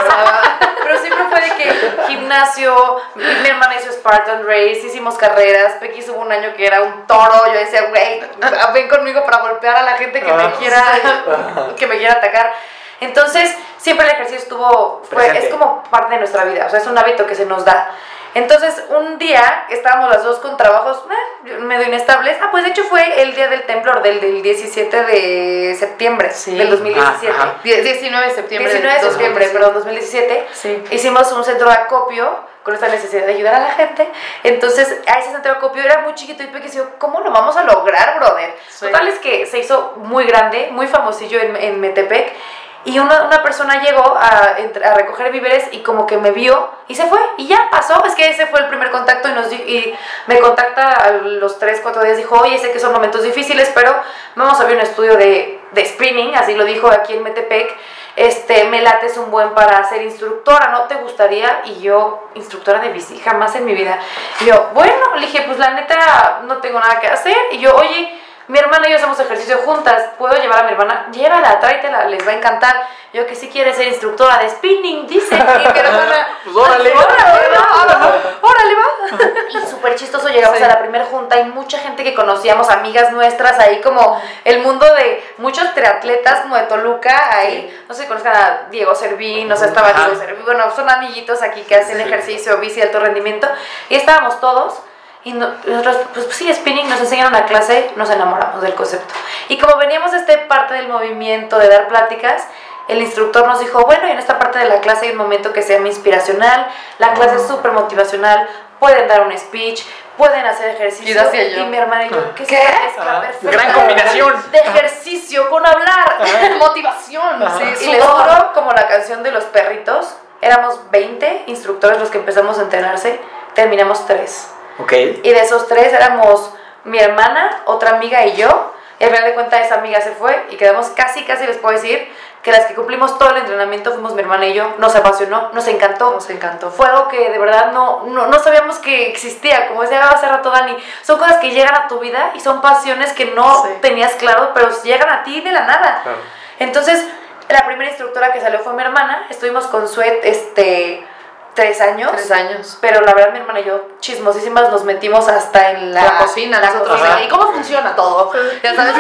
S3: Pero siempre fue de que gimnasio, mi, mi hermana hizo Spartan Race, hicimos carreras, Pequi hubo un año que era un toro, yo decía, güey, ven conmigo para golpear a la gente que me
S2: Ah.
S3: quiera, que me quiera atacar. Entonces, siempre el ejercicio estuvo, fue, es como parte de nuestra vida, o sea, es un hábito que se nos da. Entonces, un día estábamos las dos con trabajos eh, medio inestables. Ah, pues de hecho fue el día del temblor, del, del 17 de septiembre
S4: Sí.
S3: del 2017.
S2: Ah, ajá.
S4: Die- 19 de septiembre.
S3: 19 de septiembre,
S4: 2017.
S3: perdón, 2017.
S4: Sí.
S3: Hicimos un centro de acopio con esta necesidad de ayudar a la gente. Entonces, a ese centro de acopio era muy chiquito y Peque decía, ¿cómo lo vamos a lograr, brother?
S4: Sí.
S3: Total es que se hizo muy grande, muy famosillo en, en Metepec. Y una, una persona llegó a, recoger víveres y como que me vio y se fue. Y ya pasó. Es que ese fue el primer contacto y, nos y me contacta a los 3, 4 días. Dijo, oye, sé que son momentos difíciles, pero vamos a ver un estudio de, de spinning. Así lo dijo aquí en Metepec. Este, me late es un buen para ser instructora, ¿no te gustaría? Y yo, instructora de bici, jamás en mi vida. Y yo, bueno, le dije, pues la neta, no tengo nada que hacer. Y yo, oye, mi hermana y yo hacemos ejercicio juntas, ¿puedo llevar a mi hermana? Llévala, tráetela, les va a encantar. Yo que sí quiere ser instructora de spinning, dice. Y mi hermana,
S1: Pues órale.
S3: órale, va, órale, va. Y súper chistoso, llegamos
S4: Sí.
S3: a la primera junta y mucha gente que conocíamos, amigas nuestras, ahí como el mundo de muchos triatletas como de Toluca, ahí, no sé si conozcan a Diego Servín, o sea, estaba
S2: Ajá.
S3: Diego Servín, bueno, son amiguitos aquí que hacen ejercicio, bici de alto rendimiento, y estábamos todos. Y no- nosotros, pues sí, spinning, nos enseñaron una clase, nos enamoramos del concepto. Y como veníamos de esta parte del movimiento, de dar pláticas, el instructor nos dijo, bueno, y en esta parte de la clase hay un momento que se llama inspiracional, la clase es súper motivacional, pueden dar un speech, pueden hacer ejercicio.
S4: Y Dacia y yo.
S3: mi hermana y yo, ¿qué,
S4: ¿Qué?
S3: es esta mezcla
S2: Ah,
S3: perfecta
S2: gran combinación.
S3: De ejercicio con hablar.
S4: Motivación.
S3: Sí, y les juro, como la canción de los perritos, éramos 20 instructores los que empezamos a entrenarse, terminamos 3.
S2: Ok.
S3: Y de esos tres éramos mi hermana, otra amiga y yo. Y al final de cuentas esa amiga se fue y quedamos casi, casi les puedo decir que las que cumplimos todo el entrenamiento fuimos mi hermana y yo. Nos apasionó, nos encantó.
S4: Nos encantó.
S3: Fue algo que de verdad no, no, no sabíamos que existía. Como decía hace rato Dani, son cosas que llegan a tu vida y son pasiones que no
S4: Sí.
S3: tenías claro, pero llegan a ti de la nada.
S1: Claro.
S3: Entonces, la primera instructora que salió fue mi hermana. Estuvimos con Suet este, tres años.
S4: Tres años.
S3: Pero la verdad, mi hermana y yo, chismosísimas, nos metimos hasta en la,
S4: La, cocina,
S3: la
S4: nosotros.
S3: cocina.
S4: ¿Y cómo funciona todo? Ya sabes,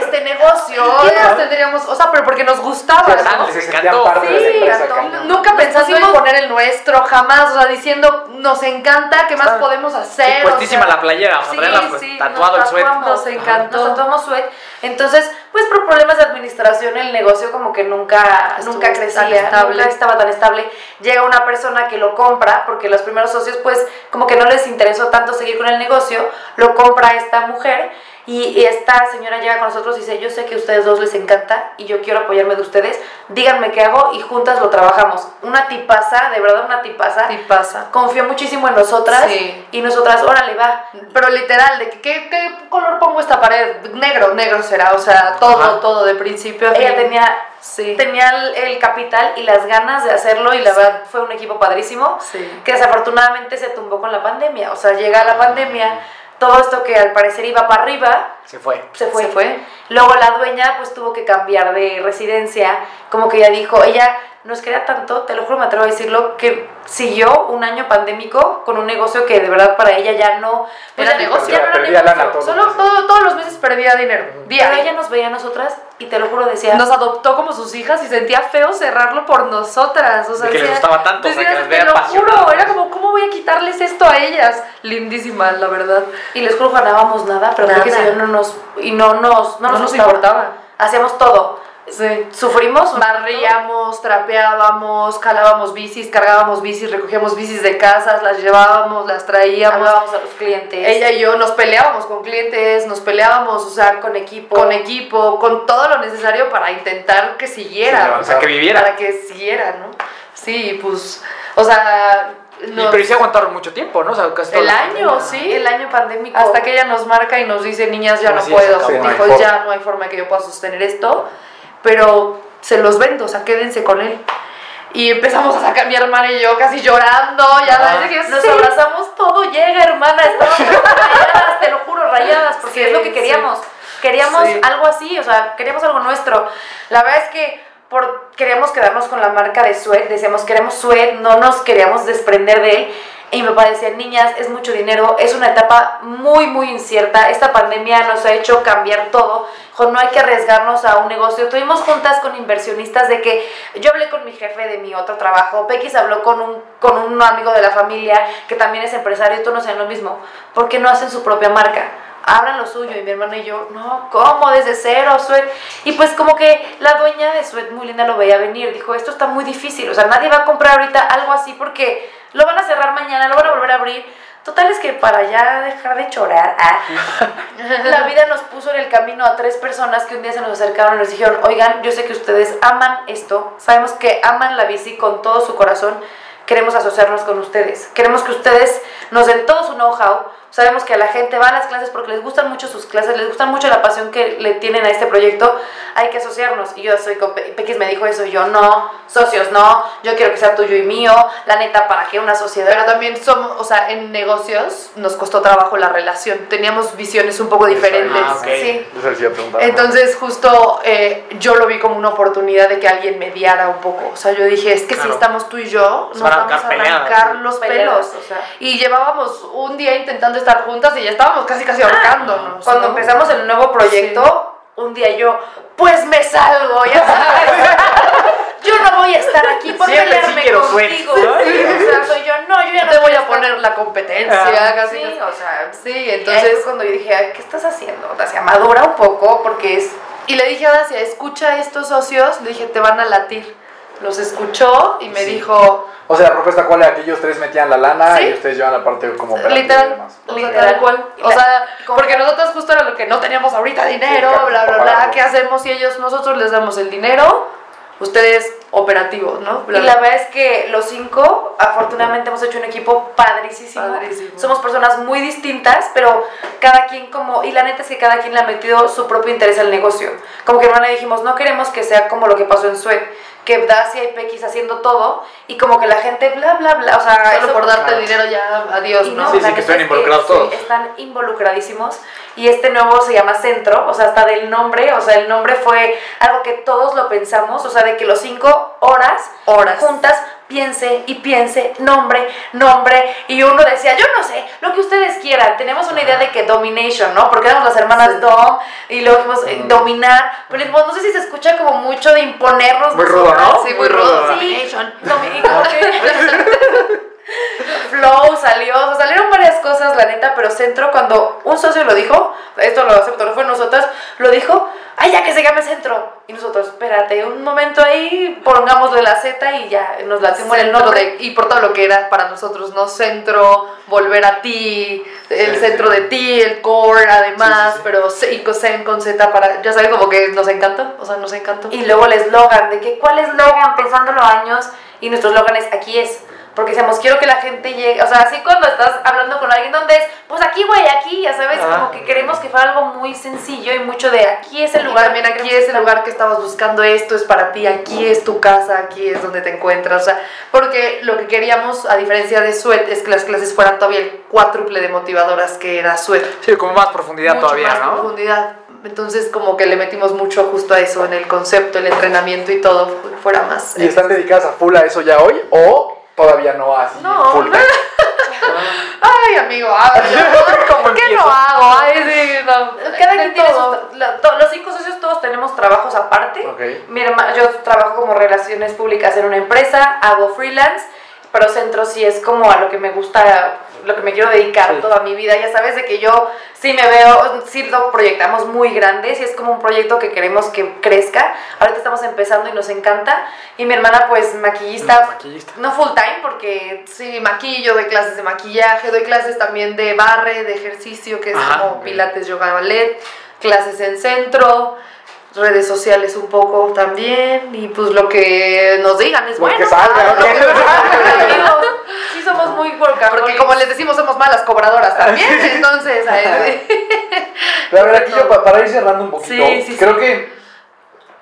S3: este negocio.
S4: ¿Qué más tendríamos? O sea, pero porque nos gustaba,
S2: Ah,
S4: ¿no?
S1: Se
S2: encantó.
S3: Sí, encantó.
S4: Nunca
S3: Nos
S4: pensando en poner el nuestro, jamás, o sea, diciendo, nos encanta, ¿qué más
S2: Ah.
S4: podemos hacer? O
S2: Puestísima
S4: sea,
S2: la playera,
S3: Sí,
S2: pues,
S3: sí,
S2: tatuado el suéter.
S3: tatuamos.
S4: Nos encantó.
S3: Nos tatuamos suet. Entonces, pues por problemas de administración, el negocio como que nunca,
S4: Estuvo
S3: nunca crecía,
S4: estable.
S3: nunca estaba tan estable. Llega una persona que lo compra, porque los primeros socios, pues, como que no les interesó tanto seguir con el negocio, lo compra esta mujer. Y, esta señora llega con nosotros y dice, yo sé que a ustedes dos les encanta y yo quiero apoyarme de ustedes, díganme qué hago y juntas lo trabajamos. Una tipaza, de verdad una tipaza,
S4: Sí pasa.
S3: confió muchísimo en nosotras
S4: Sí.
S3: y nosotras, órale, va,
S4: Pero literal, de que, ¿qué, qué color pongo esta pared? Negro, negro será, o sea, todo,
S2: Ajá.
S4: todo, de principio a fin.
S3: Ella tenía,
S4: Sí.
S3: tenía el, el capital y las ganas de hacerlo y la
S4: Sí.
S3: verdad fue un equipo padrísimo
S4: Sí.
S3: que desafortunadamente se tumbó con la pandemia. O sea, llega la pandemia, todo esto que al parecer iba para arriba,
S2: Se fue.
S3: se fue.
S4: Se fue.
S3: Luego la dueña pues tuvo que cambiar de residencia, como que ella dijo, ella nos quería tanto, te lo juro, me atrevo a decirlo, que siguió un año pandémico con un negocio que de verdad para ella ya no pues,
S4: Era negocio,
S3: ya no era
S1: perdía lana
S3: negocio.
S1: todo.
S4: Solo todo- todos los meses perdía dinero.
S3: Pero
S4: Diario.
S3: ella nos veía a nosotras y te lo juro decía,
S4: Nos adoptó como sus hijas y sentía feo cerrarlo por nosotras. O sea,
S2: De que les
S4: decía-
S2: gustaba tanto, o sea,
S4: decía,
S2: que las
S4: te
S2: veía
S4: lo
S2: apasionadas.
S4: juro, era como, ¿cómo voy a quitarles esto a ellas? Lindísima, la verdad.
S3: Y les juro ganábamos nada, pero creo que
S4: Nada.
S3: si yo no nos y no nos no,
S4: No
S3: nos,
S4: importaba.
S3: Hacíamos todo.
S4: Sí.
S3: Sufrimos.
S4: Barríamos, trapeábamos, calábamos bicis, cargábamos bicis, recogíamos bicis de casas, las llevábamos, las traíamos.
S3: Hablábamos a los clientes.
S4: Ella y yo nos peleábamos con clientes, nos peleábamos, o sea,
S3: con equipo.
S4: con equipo, con todo lo necesario para intentar que siguiera.
S2: O sea, que viviera.
S4: Para que siguiera, ¿no? Sí, pues, o sea,
S2: Y,
S4: nos-
S2: pero sí aguantaron mucho tiempo, ¿no? O sea, casi
S4: el año,
S2: pandemia.
S4: sí.
S3: el año pandémico.
S4: Hasta que ella nos marca y nos dice, niñas, ya no
S2: Así es,
S4: puedo,
S2: acabó,
S1: no
S4: dijo, ya no hay forma que yo pueda sostener esto, pero se los vendo, o sea, quédense con él. Y empezamos a sacar mi hermana y yo casi llorando, ya sabes, dije,
S3: Nos
S4: "Sí".
S3: abrazamos, todo llega, hermana. Estábamos rayadas, te lo juro, rayadas, porque
S4: Sí,
S3: es lo que queríamos. Queríamos
S4: Sí.
S3: algo así, o sea, queríamos algo nuestro. La verdad es que por, queríamos quedarnos con la marca de Sued, decíamos, queremos Sued, no nos queríamos desprender de él. Y mi papá decía, niñas, es mucho dinero, es una etapa muy, muy incierta. Esta pandemia nos ha hecho cambiar todo. No hay que arriesgarnos a un negocio. Tuvimos juntas con inversionistas de que yo hablé con mi jefe de mi otro trabajo, se habló con un, con un amigo de la familia que también es empresario y todos nos hacen lo mismo. ¿Por qué no hacen su propia marca? Abran lo suyo. Y mi hermano y yo, no, ¿cómo? Desde cero, Sued. Y pues como que la dueña de Sued muy linda lo veía venir. Dijo, esto está muy difícil. O sea, nadie va a comprar ahorita algo así porque lo van a cerrar mañana, lo van a volver a abrir. Total es que para ya dejar de chorar, ah, la vida nos puso en el camino a tres personas que un día se nos acercaron y nos dijeron, oigan, yo sé que ustedes aman esto, sabemos que aman la bici con todo su corazón, queremos asociarnos con ustedes, queremos que ustedes nos den todo su know-how, sabemos que a la gente va a las clases porque les gustan mucho sus clases, les gusta mucho la pasión que le tienen a este proyecto, hay que asociarnos. Y yo soy, con Pe- Pequis me dijo eso, y yo no, socios no, yo quiero que sea tuyo y mío, la neta, ¿para qué una sociedad?
S4: Pero también somos, o sea, en negocios nos costó trabajo la relación. Teníamos visiones un poco diferentes.
S2: Ah, ok.
S3: Sí.
S4: Entonces justo eh, yo lo vi como una oportunidad de que alguien mediara un poco. O sea, yo dije, es que
S2: Claro.
S4: si estamos tú y yo, nos vamos a
S2: arrancar peleadas,
S4: los
S3: Peleadas,
S4: pelos.
S3: o sea.
S4: Y llevábamos un día intentando estar juntas y ya estábamos casi casi ahorcándonos.
S3: Cuando
S4: ¿no?
S3: empezamos el nuevo proyecto, un día yo, pues me salgo, ya sabes. yo no voy a estar aquí por
S2: Siempre
S3: pelearme contigo.
S2: ¿no?
S3: Sí, o sea, soy yo, no, yo ya no
S4: te voy a
S3: estar-
S4: poner la competencia.
S2: Ah.
S4: casi,
S3: Sí, o sea,
S4: Sí,
S3: entonces cuando yo dije, Ay, ¿qué estás haciendo? O sea, madura un poco porque es
S4: Y le dije a Dacia, escucha a estos socios, le dije, te van a latir. Los escuchó y me dijo,
S1: O sea, la propuesta cuál era que ellos tres metían la lana
S4: Sí.
S1: y ustedes llevan la parte como operativa y
S4: literal,
S1: demás.
S3: Literal.
S4: cual. O sea, porque nosotros justo era lo que no teníamos ahorita dinero,
S1: Sí,
S4: bla, bla, bla. ¿qué hacemos? Y ellos, nosotros les damos el dinero, ustedes operativos, ¿no? Bla,
S3: Y
S4: bla.
S3: la verdad es que los cinco, afortunadamente, hemos hecho un equipo padricísimo.
S4: Padrísimo.
S3: Somos personas muy distintas, pero cada quien como... Y la neta es que cada quien le ha metido su propio interés al negocio. Como que hermana dijimos, no queremos que sea como lo que pasó en Sued, que Dacia y Pequis haciendo todo, y como que la gente bla, bla, bla. O sea,
S4: Solo
S3: eso-
S4: por darte
S1: claro.
S4: el dinero ya, adiós,
S3: y
S4: ¿no?
S2: Sí, sí, que
S3: neta
S2: estén
S3: es
S2: involucrados
S3: sí,
S2: todos.
S3: están involucradísimos. Y este nuevo se llama Centro, o sea, hasta del nombre, o sea, el nombre fue algo que todos lo pensamos, o sea, de que los cinco horas,
S4: Horas.
S3: juntas, piense y piense, nombre, nombre, y uno decía, yo no sé, lo que ustedes quieran, tenemos una idea de que domination, ¿no? Porque éramos las hermanas
S4: Sí.
S3: Dom, y luego dijimos eh, dominar, pero no sé si se escucha como mucho de imponernos.
S2: Muy rudo. ¿no?
S4: Sí, muy rudo.
S3: Sí, domi- y como que- Flow salió, o sea, salieron varias cosas, la neta, pero Centro, cuando un socio lo dijo, esto lo aceptó, no fue nosotras, lo dijo, ay, ya que se llame Centro. Y nosotros, espérate, un momento ahí, pongámosle la Z y ya nos latimos el nombre.
S4: de- y por todo lo que era para nosotros, ¿no? Centro, volver a ti, el
S1: Sí,
S4: centro
S1: sí.
S4: de ti, el core además,
S1: Sí, sí, sí.
S4: pero C- y con Z para, ya sabes, como que nos encanta, o sea, nos encantó.
S3: Y luego el eslogan, de que cuál eslogan, pensándolo años, y nuestro eslogan es aquí es. Porque decíamos, quiero que la gente llegue, o sea, así cuando estás hablando con alguien, ¿dónde es? Pues aquí, güey, aquí, ya sabes,
S2: Ah.
S3: como que queremos que fuera algo muy sencillo y mucho de aquí es el
S4: Y
S3: lugar.
S4: también aquí es el lugar que estabas buscando, esto es para ti, aquí es tu casa, aquí es donde te encuentras. O sea, porque lo que queríamos, a diferencia de Sweat, es que las clases fueran todavía el cuádruple de motivadoras que era Sweat.
S2: Sí, como más profundidad
S4: Mucho
S2: todavía,
S4: más
S2: ¿no?
S4: profundidad. Entonces, como que le metimos mucho justo a eso, en el concepto, el entrenamiento y todo, fu- fuera más.
S1: ¿Y están dedicadas a full a eso ya hoy o todavía no así
S4: No,
S1: full time?
S4: Ay, amigo, a ver,
S2: ¿Cómo
S4: ¿qué
S2: empiezo?
S4: no hago? Ay, sí, no.
S3: Cada quien tiene
S4: todo.
S3: sus- la- to- los cinco socios todos tenemos trabajos aparte.
S1: Ok.
S3: Mi herma- yo trabajo como relaciones públicas en una empresa, hago freelance, pero centro sí es como a lo que me gusta, lo que me quiero dedicar
S2: Sí.
S3: toda mi vida. Ya sabes de que yo sí me veo, sí lo proyectamos muy grandes y es como un proyecto que queremos que crezca. Ahorita estamos empezando y nos encanta. Y mi hermana pues maquillista,
S2: Mm, maquillista.
S3: no full time porque
S4: Sí, maquillo, doy clases de maquillaje, doy clases también de barre, de ejercicio, que es
S2: Ajá,
S4: como pilates, yoga, ballet, clases en centro, redes sociales un poco también, y pues lo que nos digan es bueno.
S1: que salga,
S4: Ah,
S1: ¿no?
S3: sí somos muy workaholics.
S4: Porque como les decimos, somos malas cobradoras también, entonces...
S1: a ver, aquí yo pa- para ir cerrando un poquito,
S4: Sí, sí,
S1: creo
S4: sí.
S1: que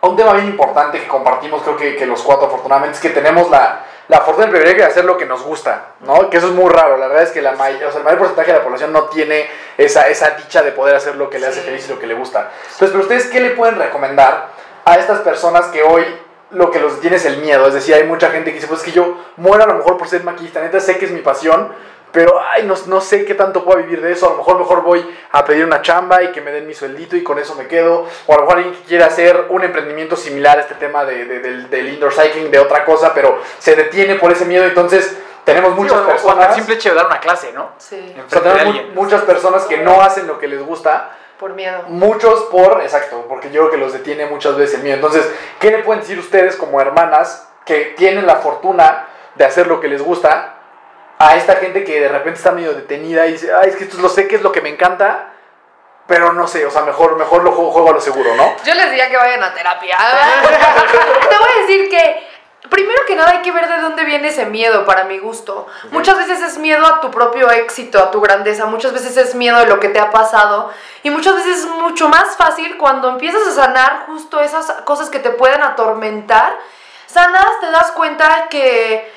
S1: un tema bien importante que compartimos, creo que, que los cuatro afortunadamente, es que tenemos la, la fortuna y el privilegio de hacer lo que nos gusta, ¿no? Que eso es muy raro, la verdad es que la may- o sea, el mayor porcentaje de la población no tiene esa, esa dicha de poder hacer lo que le hace feliz y lo que le gusta. Entonces, pero ustedes, ¿qué le pueden recomendar a estas personas que hoy lo que los detiene es el miedo? Es decir, hay mucha gente que dice, pues es que yo muero a lo mejor por ser maquillista, neta sé que es mi pasión, pero ay, no, no sé qué tanto puedo vivir de eso. A lo mejor mejor voy a pedir una chamba y que me den mi sueldito y con eso me quedo. O a lo mejor alguien que quiere hacer un emprendimiento similar a este tema de, de- del, del indoor cycling, de otra cosa, pero se detiene por ese miedo. Entonces, tenemos muchas
S2: Sí, o- o
S1: personas.
S2: el simple hecho de dar una clase, ¿no?
S4: Sí,
S1: o sea, tenemos mu- muchas personas que no hacen lo que les gusta.
S4: por miedo.
S1: Muchos por, exacto, porque yo creo que los detiene muchas veces el miedo. Entonces, ¿qué le pueden decir ustedes como hermanas que tienen la fortuna de hacer lo que les gusta a esta gente que de repente está medio detenida y dice, ay, es que esto lo sé que es lo que me encanta, pero no sé, o sea, mejor, mejor lo juego, juego a lo seguro, ¿no?
S4: Yo les diría que vayan a terapia. Te voy a decir que primero que nada hay que ver de dónde viene ese miedo para mi gusto. Muchas veces es miedo a tu propio éxito, a tu grandeza, muchas veces es miedo de lo que te ha pasado y muchas veces es mucho más fácil cuando empiezas a sanar justo esas cosas que te pueden atormentar. Sanas, te das cuenta que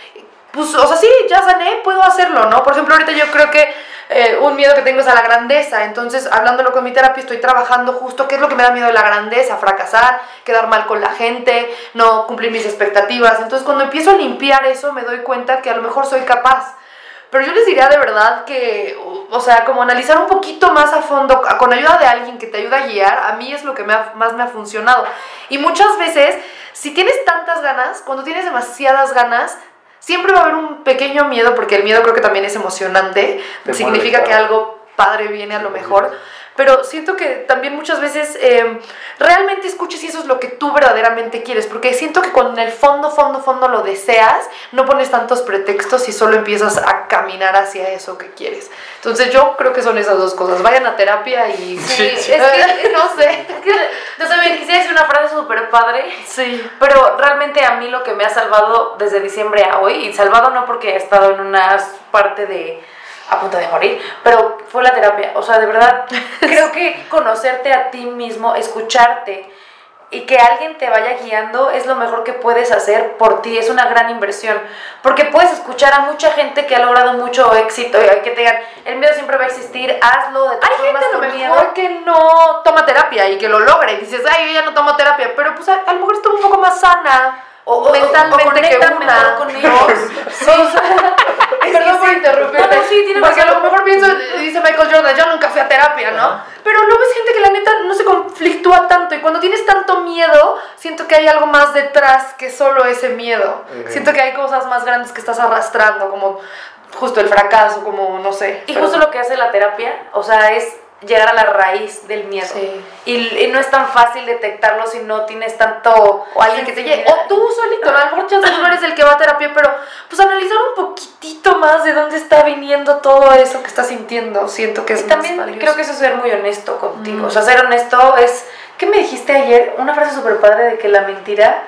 S4: pues, o sea, sí, ya sané, puedo hacerlo, ¿no? Por ejemplo, ahorita yo creo que eh, un miedo que tengo es a la grandeza. Entonces, hablándolo con mi terapia, estoy trabajando justo qué es lo que me da miedo de la grandeza, fracasar, quedar mal con la gente, no cumplir mis expectativas. Entonces, cuando empiezo a limpiar eso, me doy cuenta que a lo mejor soy capaz. Pero yo les diría de verdad que, o sea, como analizar un poquito más a fondo, con ayuda de alguien que te ayude a guiar, a mí es lo que más me ha funcionado. Y muchas veces, si tienes tantas ganas, cuando tienes demasiadas ganas, siempre va a haber un pequeño miedo, porque el miedo creo que también es emocionante,
S1: Te
S4: significa que algo padre viene a lo mejor. Pero siento que también muchas veces eh, realmente escuches si eso es lo que tú verdaderamente quieres, porque siento que cuando en el fondo, fondo, fondo lo deseas, no pones tantos pretextos y solo empiezas a caminar hacia eso que quieres. Entonces yo creo que son esas dos cosas, vayan a terapia y...
S3: Sí,
S4: es que, no sé.
S3: No sé, me quisiera decir una frase súper padre.
S4: Sí.
S3: Pero realmente a mí lo que me ha salvado desde diciembre a hoy, y salvado no porque he estado en una parte de a punto de morir, pero fue la terapia. O sea, de verdad, creo que conocerte a ti mismo, escucharte y que alguien te vaya guiando es lo mejor que puedes hacer por ti, es una gran inversión. Porque puedes escuchar a mucha gente que ha logrado mucho éxito y que te digan, el miedo siempre va a existir, hazlo de todas
S4: Hay gente
S3: formas
S4: a lo
S3: con
S4: mejor que no toma terapia y que lo logra y dices, ay, yo ya no tomo terapia, pero pues a, a lo mejor está un poco más sana
S3: O- o-
S4: mentalmente
S3: o
S4: que
S3: conectan mejor con ellos.
S4: Sí, o sea, Perdón por interrumpirte.
S3: No, no, sí, tienes
S4: Porque a lo mejor pienso, dice Michael Jordan, yo nunca fui a terapia, ¿no? Pero luego es gente que la neta no se conflictúa tanto y cuando tienes tanto miedo, siento que hay algo más detrás que solo ese miedo. Siento que hay cosas más grandes que estás arrastrando, como justo el fracaso, como no sé.
S3: Y
S4: pero-
S3: justo lo que hace la terapia, o sea, es llegar a la raíz del miedo.
S4: Sí.
S3: Y, y no es tan fácil detectarlo si no tienes tanto...
S4: o alguien que te llegue, o tú solito, a lo mejor chance no eres el que va a terapia, pero pues analizar un poquitito más de dónde está viniendo todo eso que estás sintiendo, siento que es
S3: Y
S4: más
S3: también
S4: valioso.
S3: creo que eso es ser muy honesto contigo.
S4: Mm.
S3: O sea, ser honesto es... ¿Qué me dijiste ayer? Una frase súper padre de que la mentira...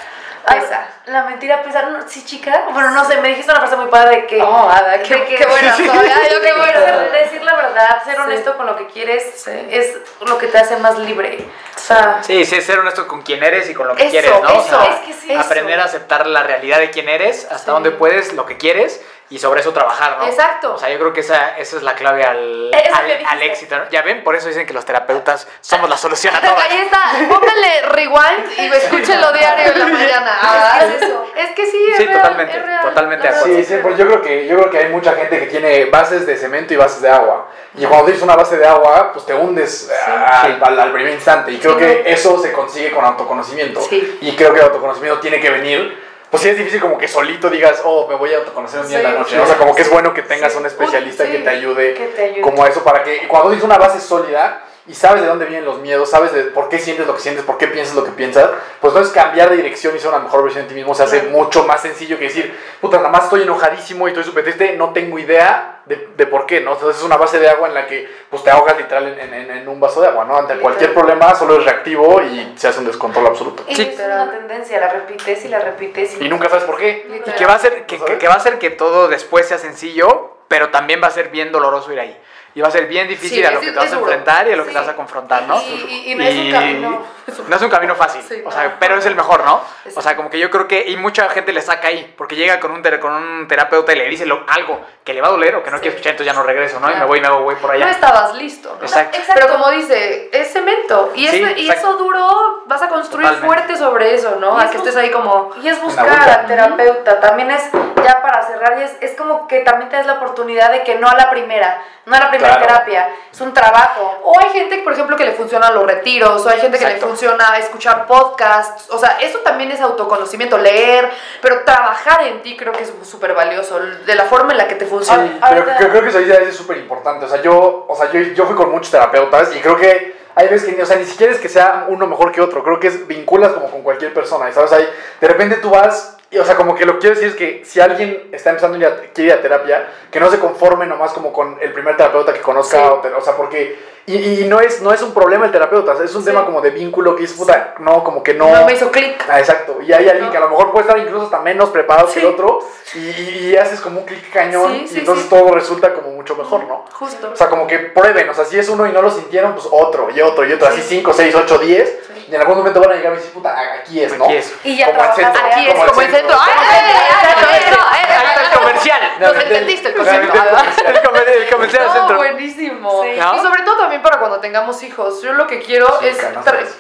S4: Pesa.
S3: Ay, la mentira pesa. No, sí, chica. Bueno, no sé, me dijiste una frase muy padre de que...
S4: Oh, Ada, qué,
S3: de que-
S4: qué buena soy, ay, yo qué buena.
S3: Ser- decir la verdad, ser
S4: Sí.
S3: honesto con lo que quieres
S4: Sí.
S3: es lo que te hace más libre. O sea,
S2: Sí, sí, ser honesto con quién eres y con lo que
S3: Eso,
S2: quieres, ¿no? O
S3: eso,
S2: sea,
S3: es que sí,
S2: aprender
S3: eso.
S2: a aceptar la realidad de quién eres, hasta
S4: Sí.
S2: dónde puedes, lo que quieres y sobre eso trabajar, ¿no?
S4: Exacto.
S2: O sea, yo creo que esa, esa es la clave al, al, al éxito, ¿no? Ya ven, por eso dicen que los terapeutas somos la solución a todo.
S4: Ahí está, póngale rewind y escúchelo diario en la mañana. Ah,
S3: Es que es eso.
S4: Es que sí, es
S2: Sí,
S4: real,
S2: totalmente,
S4: es real.
S2: totalmente de acuerdo.
S1: Sí, sí, pues yo creo que yo creo que hay mucha gente que tiene bases de cemento y bases de agua. Y cuando tienes una base de agua, pues te hundes al, al- al primer instante. Y creo
S4: Sí,
S1: que eso se consigue con autoconocimiento.
S4: Sí.
S1: Y creo que el autoconocimiento tiene que venir. Pues sí es difícil como que solito digas, oh, me voy a autoconocer un día en la noche. O sea, como que es bueno que tengas
S4: sí.
S1: un especialista que te ayude,
S3: que te ayude.
S1: como a eso para que cuando tienes una base sólida y sabes de dónde vienen los miedos, sabes de por qué sientes lo que sientes, por qué piensas lo que piensas, pues entonces cambiar de dirección y ser una mejor versión de ti mismo se hace mucho más sencillo que decir, puta, nada más estoy enojadísimo y estoy súper triste, no tengo idea de, de por qué, ¿no? Entonces es una base de agua en la que pues te ahogas literal en, en- en un vaso de agua, ¿no? Ante cualquier problema solo es reactivo y se hace un descontrol absoluto.
S3: Y
S2: Sí.
S3: es una tendencia, la repites y la repites.
S1: Y nunca sabes por qué.
S2: Y que va a hacer que, que- que va a hacer que todo después sea sencillo, pero también va a ser bien doloroso ir ahí. Y va a ser bien difícil
S4: Sí,
S2: a lo
S4: es-
S2: que te vas a enfrentar y a lo que
S3: Sí.
S2: te vas a confrontar, ¿no?
S3: Y- y- y no es un camino-
S2: No es un camino fácil,
S4: Sí.
S2: o sea, pero es el mejor, ¿no? O sea, como que yo creo que y mucha gente le saca ahí, porque llega con un, ter- con un terapeuta y le dice lo- algo que le va a doler o que no quiere escuchar, entonces ya no regreso, ¿no? Y me
S4: Claro.
S2: voy y me hago güey por allá.
S4: No estabas listo. ¿no?
S2: Exacto.
S3: Exacto.
S4: Pero como dice, es cemento. Y,
S2: Sí,
S4: eso, y eso duro, vas a construir
S2: Totalmente.
S4: fuerte sobre eso, ¿no?
S3: Y
S4: A
S3: es
S4: que estés ahí como...
S3: Y es buscar al terapeuta, también es, ya para cerrar, y es, es como que también te das la oportunidad de que no a la primera, no a la primera
S1: Claro.
S3: terapia, es un trabajo.
S4: O hay gente, por ejemplo, que le funciona los retiros, o hay gente que le funciona escuchar podcasts, o sea, eso también es autoconocimiento, leer, pero trabajar en ti creo que es súper valioso, de la forma en la que te funciona.
S1: Sí, pero creo, creo que eso ahí es súper importante. O sea, yo, o sea yo, yo fui con muchos terapeutas y creo que hay veces que, o sea, ni siquiera es que sea uno mejor que otro. Creo que es vinculas como con cualquier persona. Y sabes, ahí, de repente tú vas, y, o sea, como que lo que quiero decir es que si alguien está empezando a ir a, quiere ir a terapia, que no se conforme nomás como con el primer terapeuta que conozca.
S4: Sí.
S1: O, te- o sea, porque. Y, y no, es, no es un problema el terapeuta, o sea, es un
S4: Sí.
S1: tema como de vínculo que es puta, no, como que no.
S4: No me hizo clic.
S1: Ah, exacto. Y hay alguien
S4: No.
S1: que a lo mejor puede estar incluso hasta menos preparado que el otro y, y- haces como un clic cañón y entonces todo resulta como mucho mejor, ¿no?
S4: Justo.
S1: O sea, como que prueben, o sea, si es uno y no lo sintieron, pues otro y otro y otro, así
S4: Sí.
S1: 5, 6, 8, 10
S4: Sí.
S1: Y en algún momento van a llegar y decir, puta, aquí es, ¿no?
S2: Aquí es.
S3: Y ya
S1: Como el centro,
S4: Aquí es como el centro. ¡Ay, ay, ay,
S2: está el comercial.
S4: Nos entendiste el concepto.
S1: el comercial.
S2: El comer- el comercial del centro.
S4: buenísimo. Y sobre todo también para cuando tengamos hijos. Yo lo que quiero es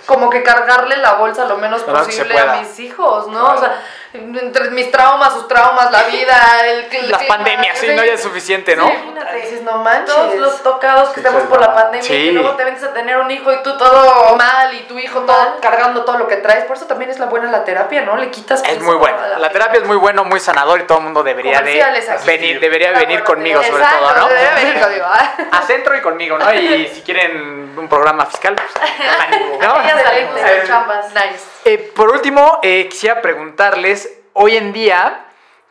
S4: como que cargarle la bolsa lo menos posible a mis hijos, ¿no? O sea, entre mis traumas, sus traumas, la vida, el, el
S2: Las
S4: clima,
S2: pandemias, sí, no ya es suficiente, ¿no?
S4: Sí,
S3: Imagínate.
S4: dices, no manches.
S3: Todos los tocados que
S1: Sí,
S3: estamos por la pandemia,
S2: Sí.
S3: y que luego te vengas a tener un hijo y tú
S4: todo mal y tu hijo todo cargando todo lo que traes. Por eso también es la buena la terapia, ¿no? Le quitas
S2: Es
S4: peso
S2: muy bueno. La terapia es muy bueno, muy sanador y todo el mundo debería de venir, debería
S3: Está
S2: venir conmigo sobre
S4: Exacto,
S2: todo, ¿no?
S4: debe venir conmigo.
S2: A centro y conmigo, ¿no? Y si quieren un programa fiscal, pues, ¿no?
S3: Ya salimos de chambas.
S4: Nice.
S2: Eh, por último, eh, quisiera preguntarles, hoy en día,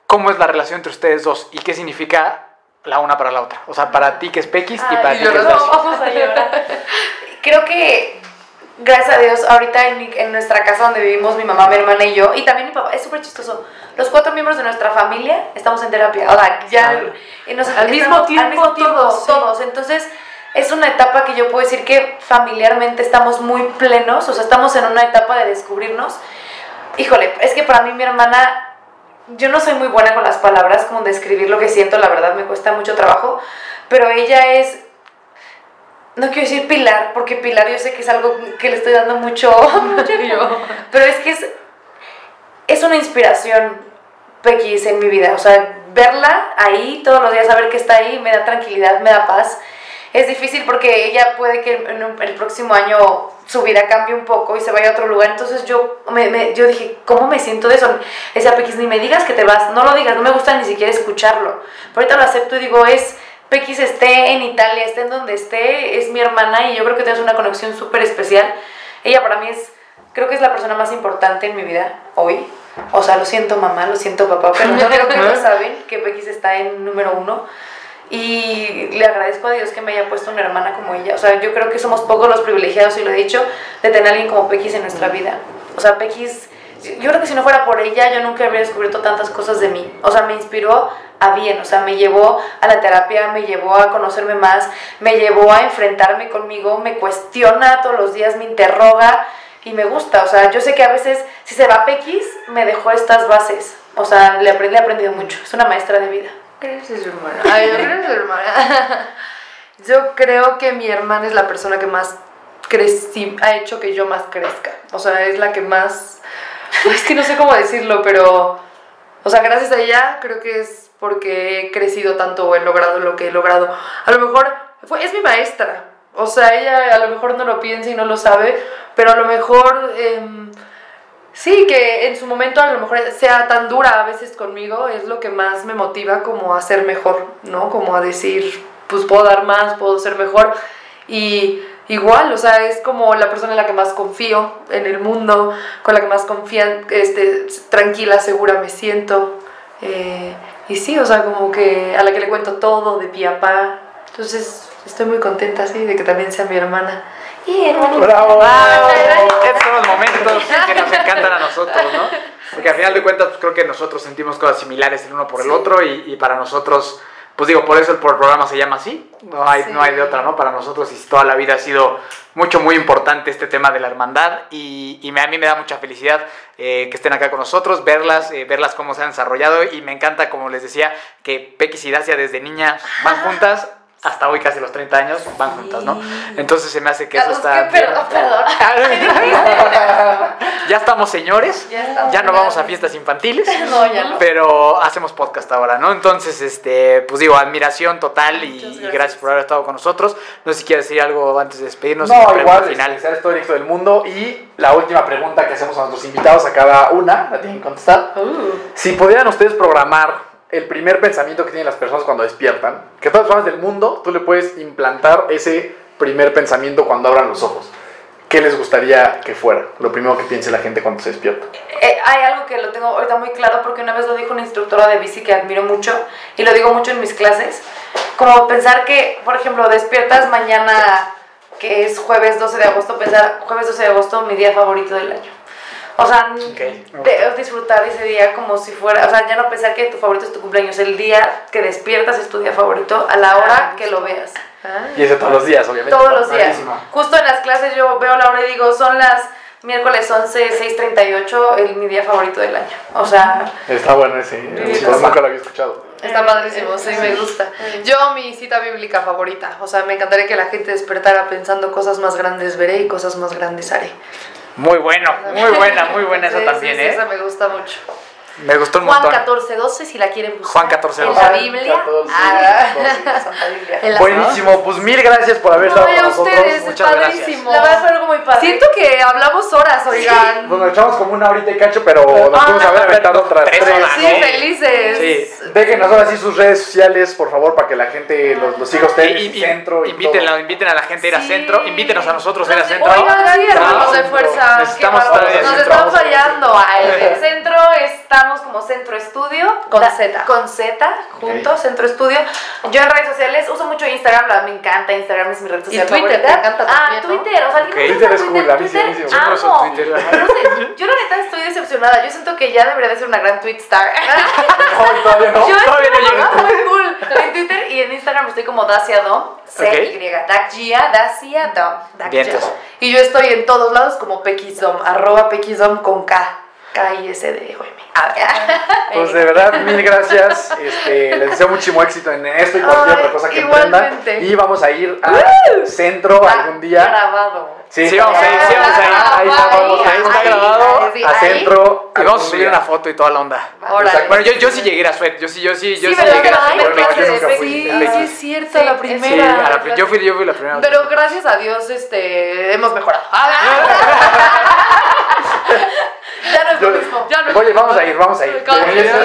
S2: ¿cómo es la relación entre ustedes dos y qué significa la una para la otra? O sea, para ti que es Pequis y para ti que es. Dacia.
S3: Vamos a llorar. Creo que, gracias a Dios, ahorita en, en nuestra casa donde vivimos mi mamá, mi hermana y yo, y también mi papá, es súper chistoso. Los cuatro miembros de nuestra familia estamos en terapia. O sea, ya. Y nos-
S4: Al mismo tiempo
S3: Al mismo tiempo,
S4: todos, sí.
S3: todos. Entonces, es una etapa que yo puedo decir que familiarmente estamos muy plenos, o sea, estamos en una etapa de descubrirnos. Híjole, es que para mí mi hermana yo no soy muy buena con las palabras, como describir lo que siento, la verdad me cuesta mucho trabajo, pero ella es, no quiero decir Pilar, porque Pilar yo sé que es algo que le estoy dando mucho, pero es que es, es una inspiración, Pequis, en mi vida, o sea, verla ahí todos los días, saber que está ahí, me da tranquilidad, me da paz. Es difícil porque ella puede que en un- el próximo año su vida cambie un poco y se vaya a otro lugar. Entonces yo, me, me- yo dije, ¿cómo me siento de eso? Decía, Pequis, ni me digas que te vas, no lo digas, no me gusta ni siquiera escucharlo. Pero ahorita lo acepto y digo, es, Pequis esté en Italia, esté en donde esté, es mi hermana y yo creo que tenemos una conexión súper especial. Ella para mí es, creo que es la persona más importante en mi vida hoy. O sea, lo siento mamá, lo siento papá, pero yo creo que lo saben, que Pequis está en número uno. Y le agradezco a Dios que me haya puesto una hermana como ella. O sea, yo creo que somos pocos los privilegiados, y lo he dicho, de tener a alguien como Pequis en nuestra vida. O sea, Pequis, yo creo que si no fuera por ella, yo nunca habría descubierto tantas cosas de mí. O sea, me inspiró a bien, o sea, me llevó a la terapia, me llevó a conocerme más, me llevó a enfrentarme conmigo, me cuestiona todos los días, me interroga y me gusta. O sea, yo sé que a veces, si se va Pequis, me dejó estas bases. O sea, le he aprendido mucho. Es una maestra de vida.
S4: Gracias, hermana. Ay, gracias, hermana. Yo creo que mi hermana es la persona que más creci ha hecho que yo más crezca. O sea, es la que más... Es que no sé cómo decirlo, pero... O sea, gracias a ella creo que es porque he crecido tanto o he logrado lo que he logrado. A lo mejor fue, es mi maestra. O sea, ella a lo mejor no lo piensa y no lo sabe, pero a lo mejor... em, Sí, que en su momento a lo mejor sea tan dura a veces conmigo, es lo que más me motiva como a ser mejor, ¿no? Como a decir, pues puedo dar más, puedo ser mejor. Y igual, o sea, es como la persona en la que más confío en el mundo, con la que más confían, este, tranquila, segura me siento. Eh, y sí, o sea, como que a la que le cuento todo de pie a pa. Entonces, estoy muy contenta, sí, de que también sea mi hermana. Y hermanita.
S1: ¡Bravo
S2: son los momentos que encantan a nosotros, ¿no? Porque al final de cuentas, pues, creo que nosotros sentimos cosas similares el uno por el
S4: Sí.
S2: otro y, y para nosotros, pues digo, por eso el programa se llama así, no hay, no hay de otra, ¿no? Para nosotros y toda la vida ha sido mucho, muy importante este tema de la hermandad y, y me- a mí me da mucha felicidad eh, que estén acá con nosotros, verlas, eh, verlas cómo se han desarrollado y me encanta, como les decía, que Pequis y Dacia desde niña van juntas. Hasta hoy, casi los 30 años, van juntas, ¿no? Entonces se me hace que eso
S3: Carlos,
S2: está.
S3: ¿qué?
S2: bien.
S3: Perdón, perdón.
S2: ya estamos señores,
S3: Ya estamos
S2: ya no vamos a fiestas infantiles,
S3: No, ya no.
S2: pero hacemos podcast ahora, ¿no? Entonces, este, pues digo, admiración total y,
S3: gracias.
S2: por haber estado con nosotros. No sé si quieres decir algo antes de despedirnos.
S1: No,
S2: y
S1: igual,
S2: final.
S1: desearles todo el del mundo. Y la última pregunta que hacemos a nuestros invitados a cada una, la tienen que contestar. Si pudieran ustedes programar el primer pensamiento que tienen las personas cuando despiertan, que todas las personas del mundo, tú le puedes implantar ese primer pensamiento cuando abran los ojos. ¿Qué les gustaría que fuera? Lo primero que piense la gente cuando se despierta.
S3: Eh, hay algo que lo tengo ahorita muy claro porque una vez lo dijo una instructora de bici que admiro mucho y lo digo mucho en mis clases, como pensar que, por ejemplo, despiertas mañana que es jueves 12 de agosto, pensar jueves 12 de agosto mi día favorito del año. O sea, de- disfrutar ese día como si fuera, o sea, ya no pensar que tu favorito es tu cumpleaños, el día que despiertas es tu día favorito a la hora que lo veas.
S1: Y eso todos los días, obviamente.
S3: Todos los días. Justo en las clases yo veo la hora y digo, son las miércoles 11, 6.38, el, mi día favorito del año. O sea,
S1: Está bueno ese.
S3: está
S1: nunca lo había escuchado.
S4: Está padrísimo, sí, me gusta. Yo, mi cita bíblica favorita. O sea, me encantaría que la gente despertara pensando cosas más grandes veré y cosas más grandes haré.
S2: Muy bueno, muy buena, muy buena esa
S4: Sí,
S2: también,
S4: sí, sí,
S2: ¿eh?
S4: Esa me gusta mucho.
S2: Me gustó un
S4: Juan
S2: montón.
S4: 14, 12, si la quieren buscar.
S2: Juan 14,
S4: En
S2: 12.
S4: la Biblia.
S1: 14,
S3: ah,
S1: 12.
S3: la Santa Biblia.
S4: En
S1: Buenísimo, pues mil gracias por haber estado
S4: Ay,
S1: con
S4: a
S1: nosotros.
S4: ustedes, es
S2: muchas gracias.
S4: padrísimo.
S3: La verdad fue algo muy padre.
S4: Siento que hablamos horas, oigan.
S1: Pues nos echamos como una horita y cacho, pero nos podemos haber aventado otras
S2: tres
S1: tres.
S2: horas.
S4: Sí,
S2: Sí.
S4: felices.
S2: Sí.
S1: Déjenos ahora sí sus redes sociales, por favor, para que la gente los, los siga ustedes,
S2: Y-
S1: y,
S2: y-
S1: centro y
S2: inviten a la gente a ir a
S4: Sí.
S2: centro, invítenos a nosotros a ir a centro.
S4: Oigan, sí, hermanos de
S1: No,
S4: fuerza.
S2: necesitamos en
S4: Nos
S2: centro.
S4: están fallando.
S3: En el centro estamos como Centro Estudio.
S4: Con
S3: Da-
S4: Z.
S3: Con Z, juntos, Centro Estudio. Yo en redes sociales uso mucho Instagram, la- me encanta Instagram, es mi red social
S4: Twitter,
S3: favorita.
S4: te encanta
S3: Ah,
S4: también, ¿no?
S3: Twitter, o sea, ¿alguien
S2: Ok.
S3: usa
S1: Twitter es cool, a mí sí,
S3: Twitter.
S2: Yo no uso
S3: amo.
S2: Twitter.
S3: Pero no sé, yo la neta estoy decepcionada, yo siento que ya debería de ser una gran tweet star.
S1: No, todavía no.
S3: Yo
S2: todavía no
S3: estoy
S2: llega.
S3: muy cool. En Twitter y en Instagram estoy como Dacia Dom, C-Y, Dacia, Dacia Dom. Dacia.
S2: Vientos.
S4: Y yo estoy en todos lados como Pequisdom, arroba Pequisdom con K. K-I-S-D-O-M.
S3: A
S1: Pues de verdad, mil gracias. Este, les deseo muchísimo éxito en esto y cualquier
S4: Ay,
S1: otra cosa que emprendan.
S4: igualmente.
S1: Y vamos a ir al centro algún día.
S3: Grabado.
S2: Sí, vamos a ir, sí, vamos a ir.
S1: Ahí está, vamos a ir.
S2: Está grabado.
S3: sí,
S1: A
S3: ahí.
S1: centro.
S2: Y vamos a subir una foto y toda la onda. Bueno, yo, yo sí llegué a Suet, yo sí, yo sí, yo
S3: Sí,
S2: sí, llegué a Suet.
S4: Sí, sí es cierto,
S3: Sí,
S4: la
S3: es-
S2: Sí,
S4: primera.
S2: a la pri- yo, fui, yo fui la primera.
S4: Pero gracias a Dios, este, hemos mejorado.
S3: Ya no es
S1: Yo-
S3: lo mismo.
S4: Ya no-
S1: Oye, vamos a ir, vamos a ir.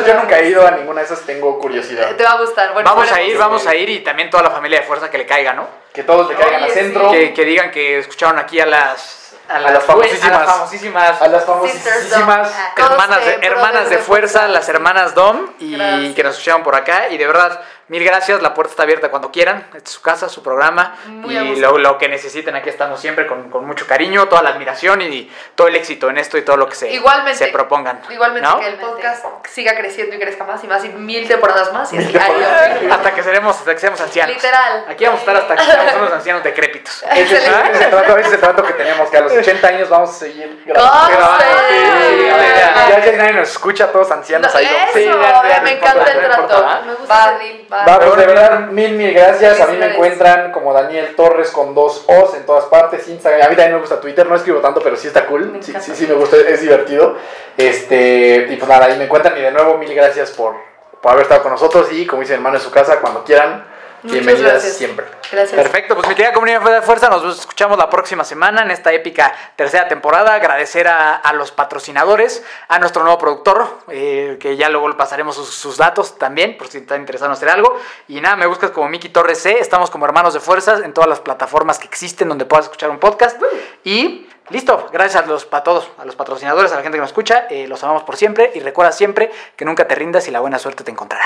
S1: Yo, nunca he ido a ninguna de esas, tengo curiosidad.
S4: Te va a gustar. Bueno,
S2: Vamos a ir, vamos a ir y también toda la familia de fuerza que le caiga, ¿no?
S1: Que todos le caigan
S4: Oye,
S1: a centro.
S2: Que, que digan que escucharon aquí a las
S1: A las famosísimas.
S2: a las famosísimas
S1: A las famosísimas.
S2: Hermanas de, hermanas de fuerza,
S4: fuerza.
S2: las hermanas Dom y
S4: Gracias.
S2: que nos escucharon por acá y de verdad mil gracias, la puerta está abierta cuando quieran, esta es su casa, su programa
S4: Muy
S2: y lo, lo que necesiten aquí estamos siempre con, con mucho cariño, toda la admiración y todo el éxito en esto y todo lo que se,
S4: Igualmente.
S2: se propongan.
S4: Igualmente
S2: ¿no?
S4: que el podcast siga creciendo y crezca más y más y mil temporadas más. Y así.
S2: Hasta que seremos, hasta que seamos ancianos.
S4: Literal.
S2: Aquí vamos a estar hasta que seamos unos ancianos decrépitos.
S1: Ese es, ese trato, ese es el trato que tenemos, que a los 80 años vamos a seguir grabando. Ya, nadie nos escucha, todos ancianos ahí.
S4: me encanta el trato.
S3: Me gusta
S4: Va,
S3: ese deal.
S4: va.
S1: Va, pues de verdad, mil, mil gracias. A mí me encuentran como Daniel Torres con dos O's en todas partes, Instagram. A mí también me gusta Twitter, no escribo tanto, pero sí está cool. Sí, sí, sí, me gusta, es divertido. Este, y pues nada, ahí me encuentran. Y de nuevo, mil gracias por, por haber estado con nosotros. Y como dice mi hermano en su casa, cuando quieran, bienvenidas
S4: gracias.
S1: siempre.
S4: Gracias.
S2: Perfecto, pues mi querida comunidad de fuerza, nos escuchamos la próxima semana en esta épica tercera temporada. Agradecer a, a los patrocinadores, a nuestro nuevo productor, eh, que ya luego le pasaremos sus, sus datos también, por si están interesados en hacer algo. Y nada, me buscas como Miki Torres C, estamos como hermanos de fuerzas en todas las plataformas que existen donde puedas escuchar un podcast. Y listo, gracias a los a todos, a los patrocinadores, a la gente que nos escucha, eh, los amamos por siempre y recuerda siempre que nunca te rindas y la buena suerte te encontrará.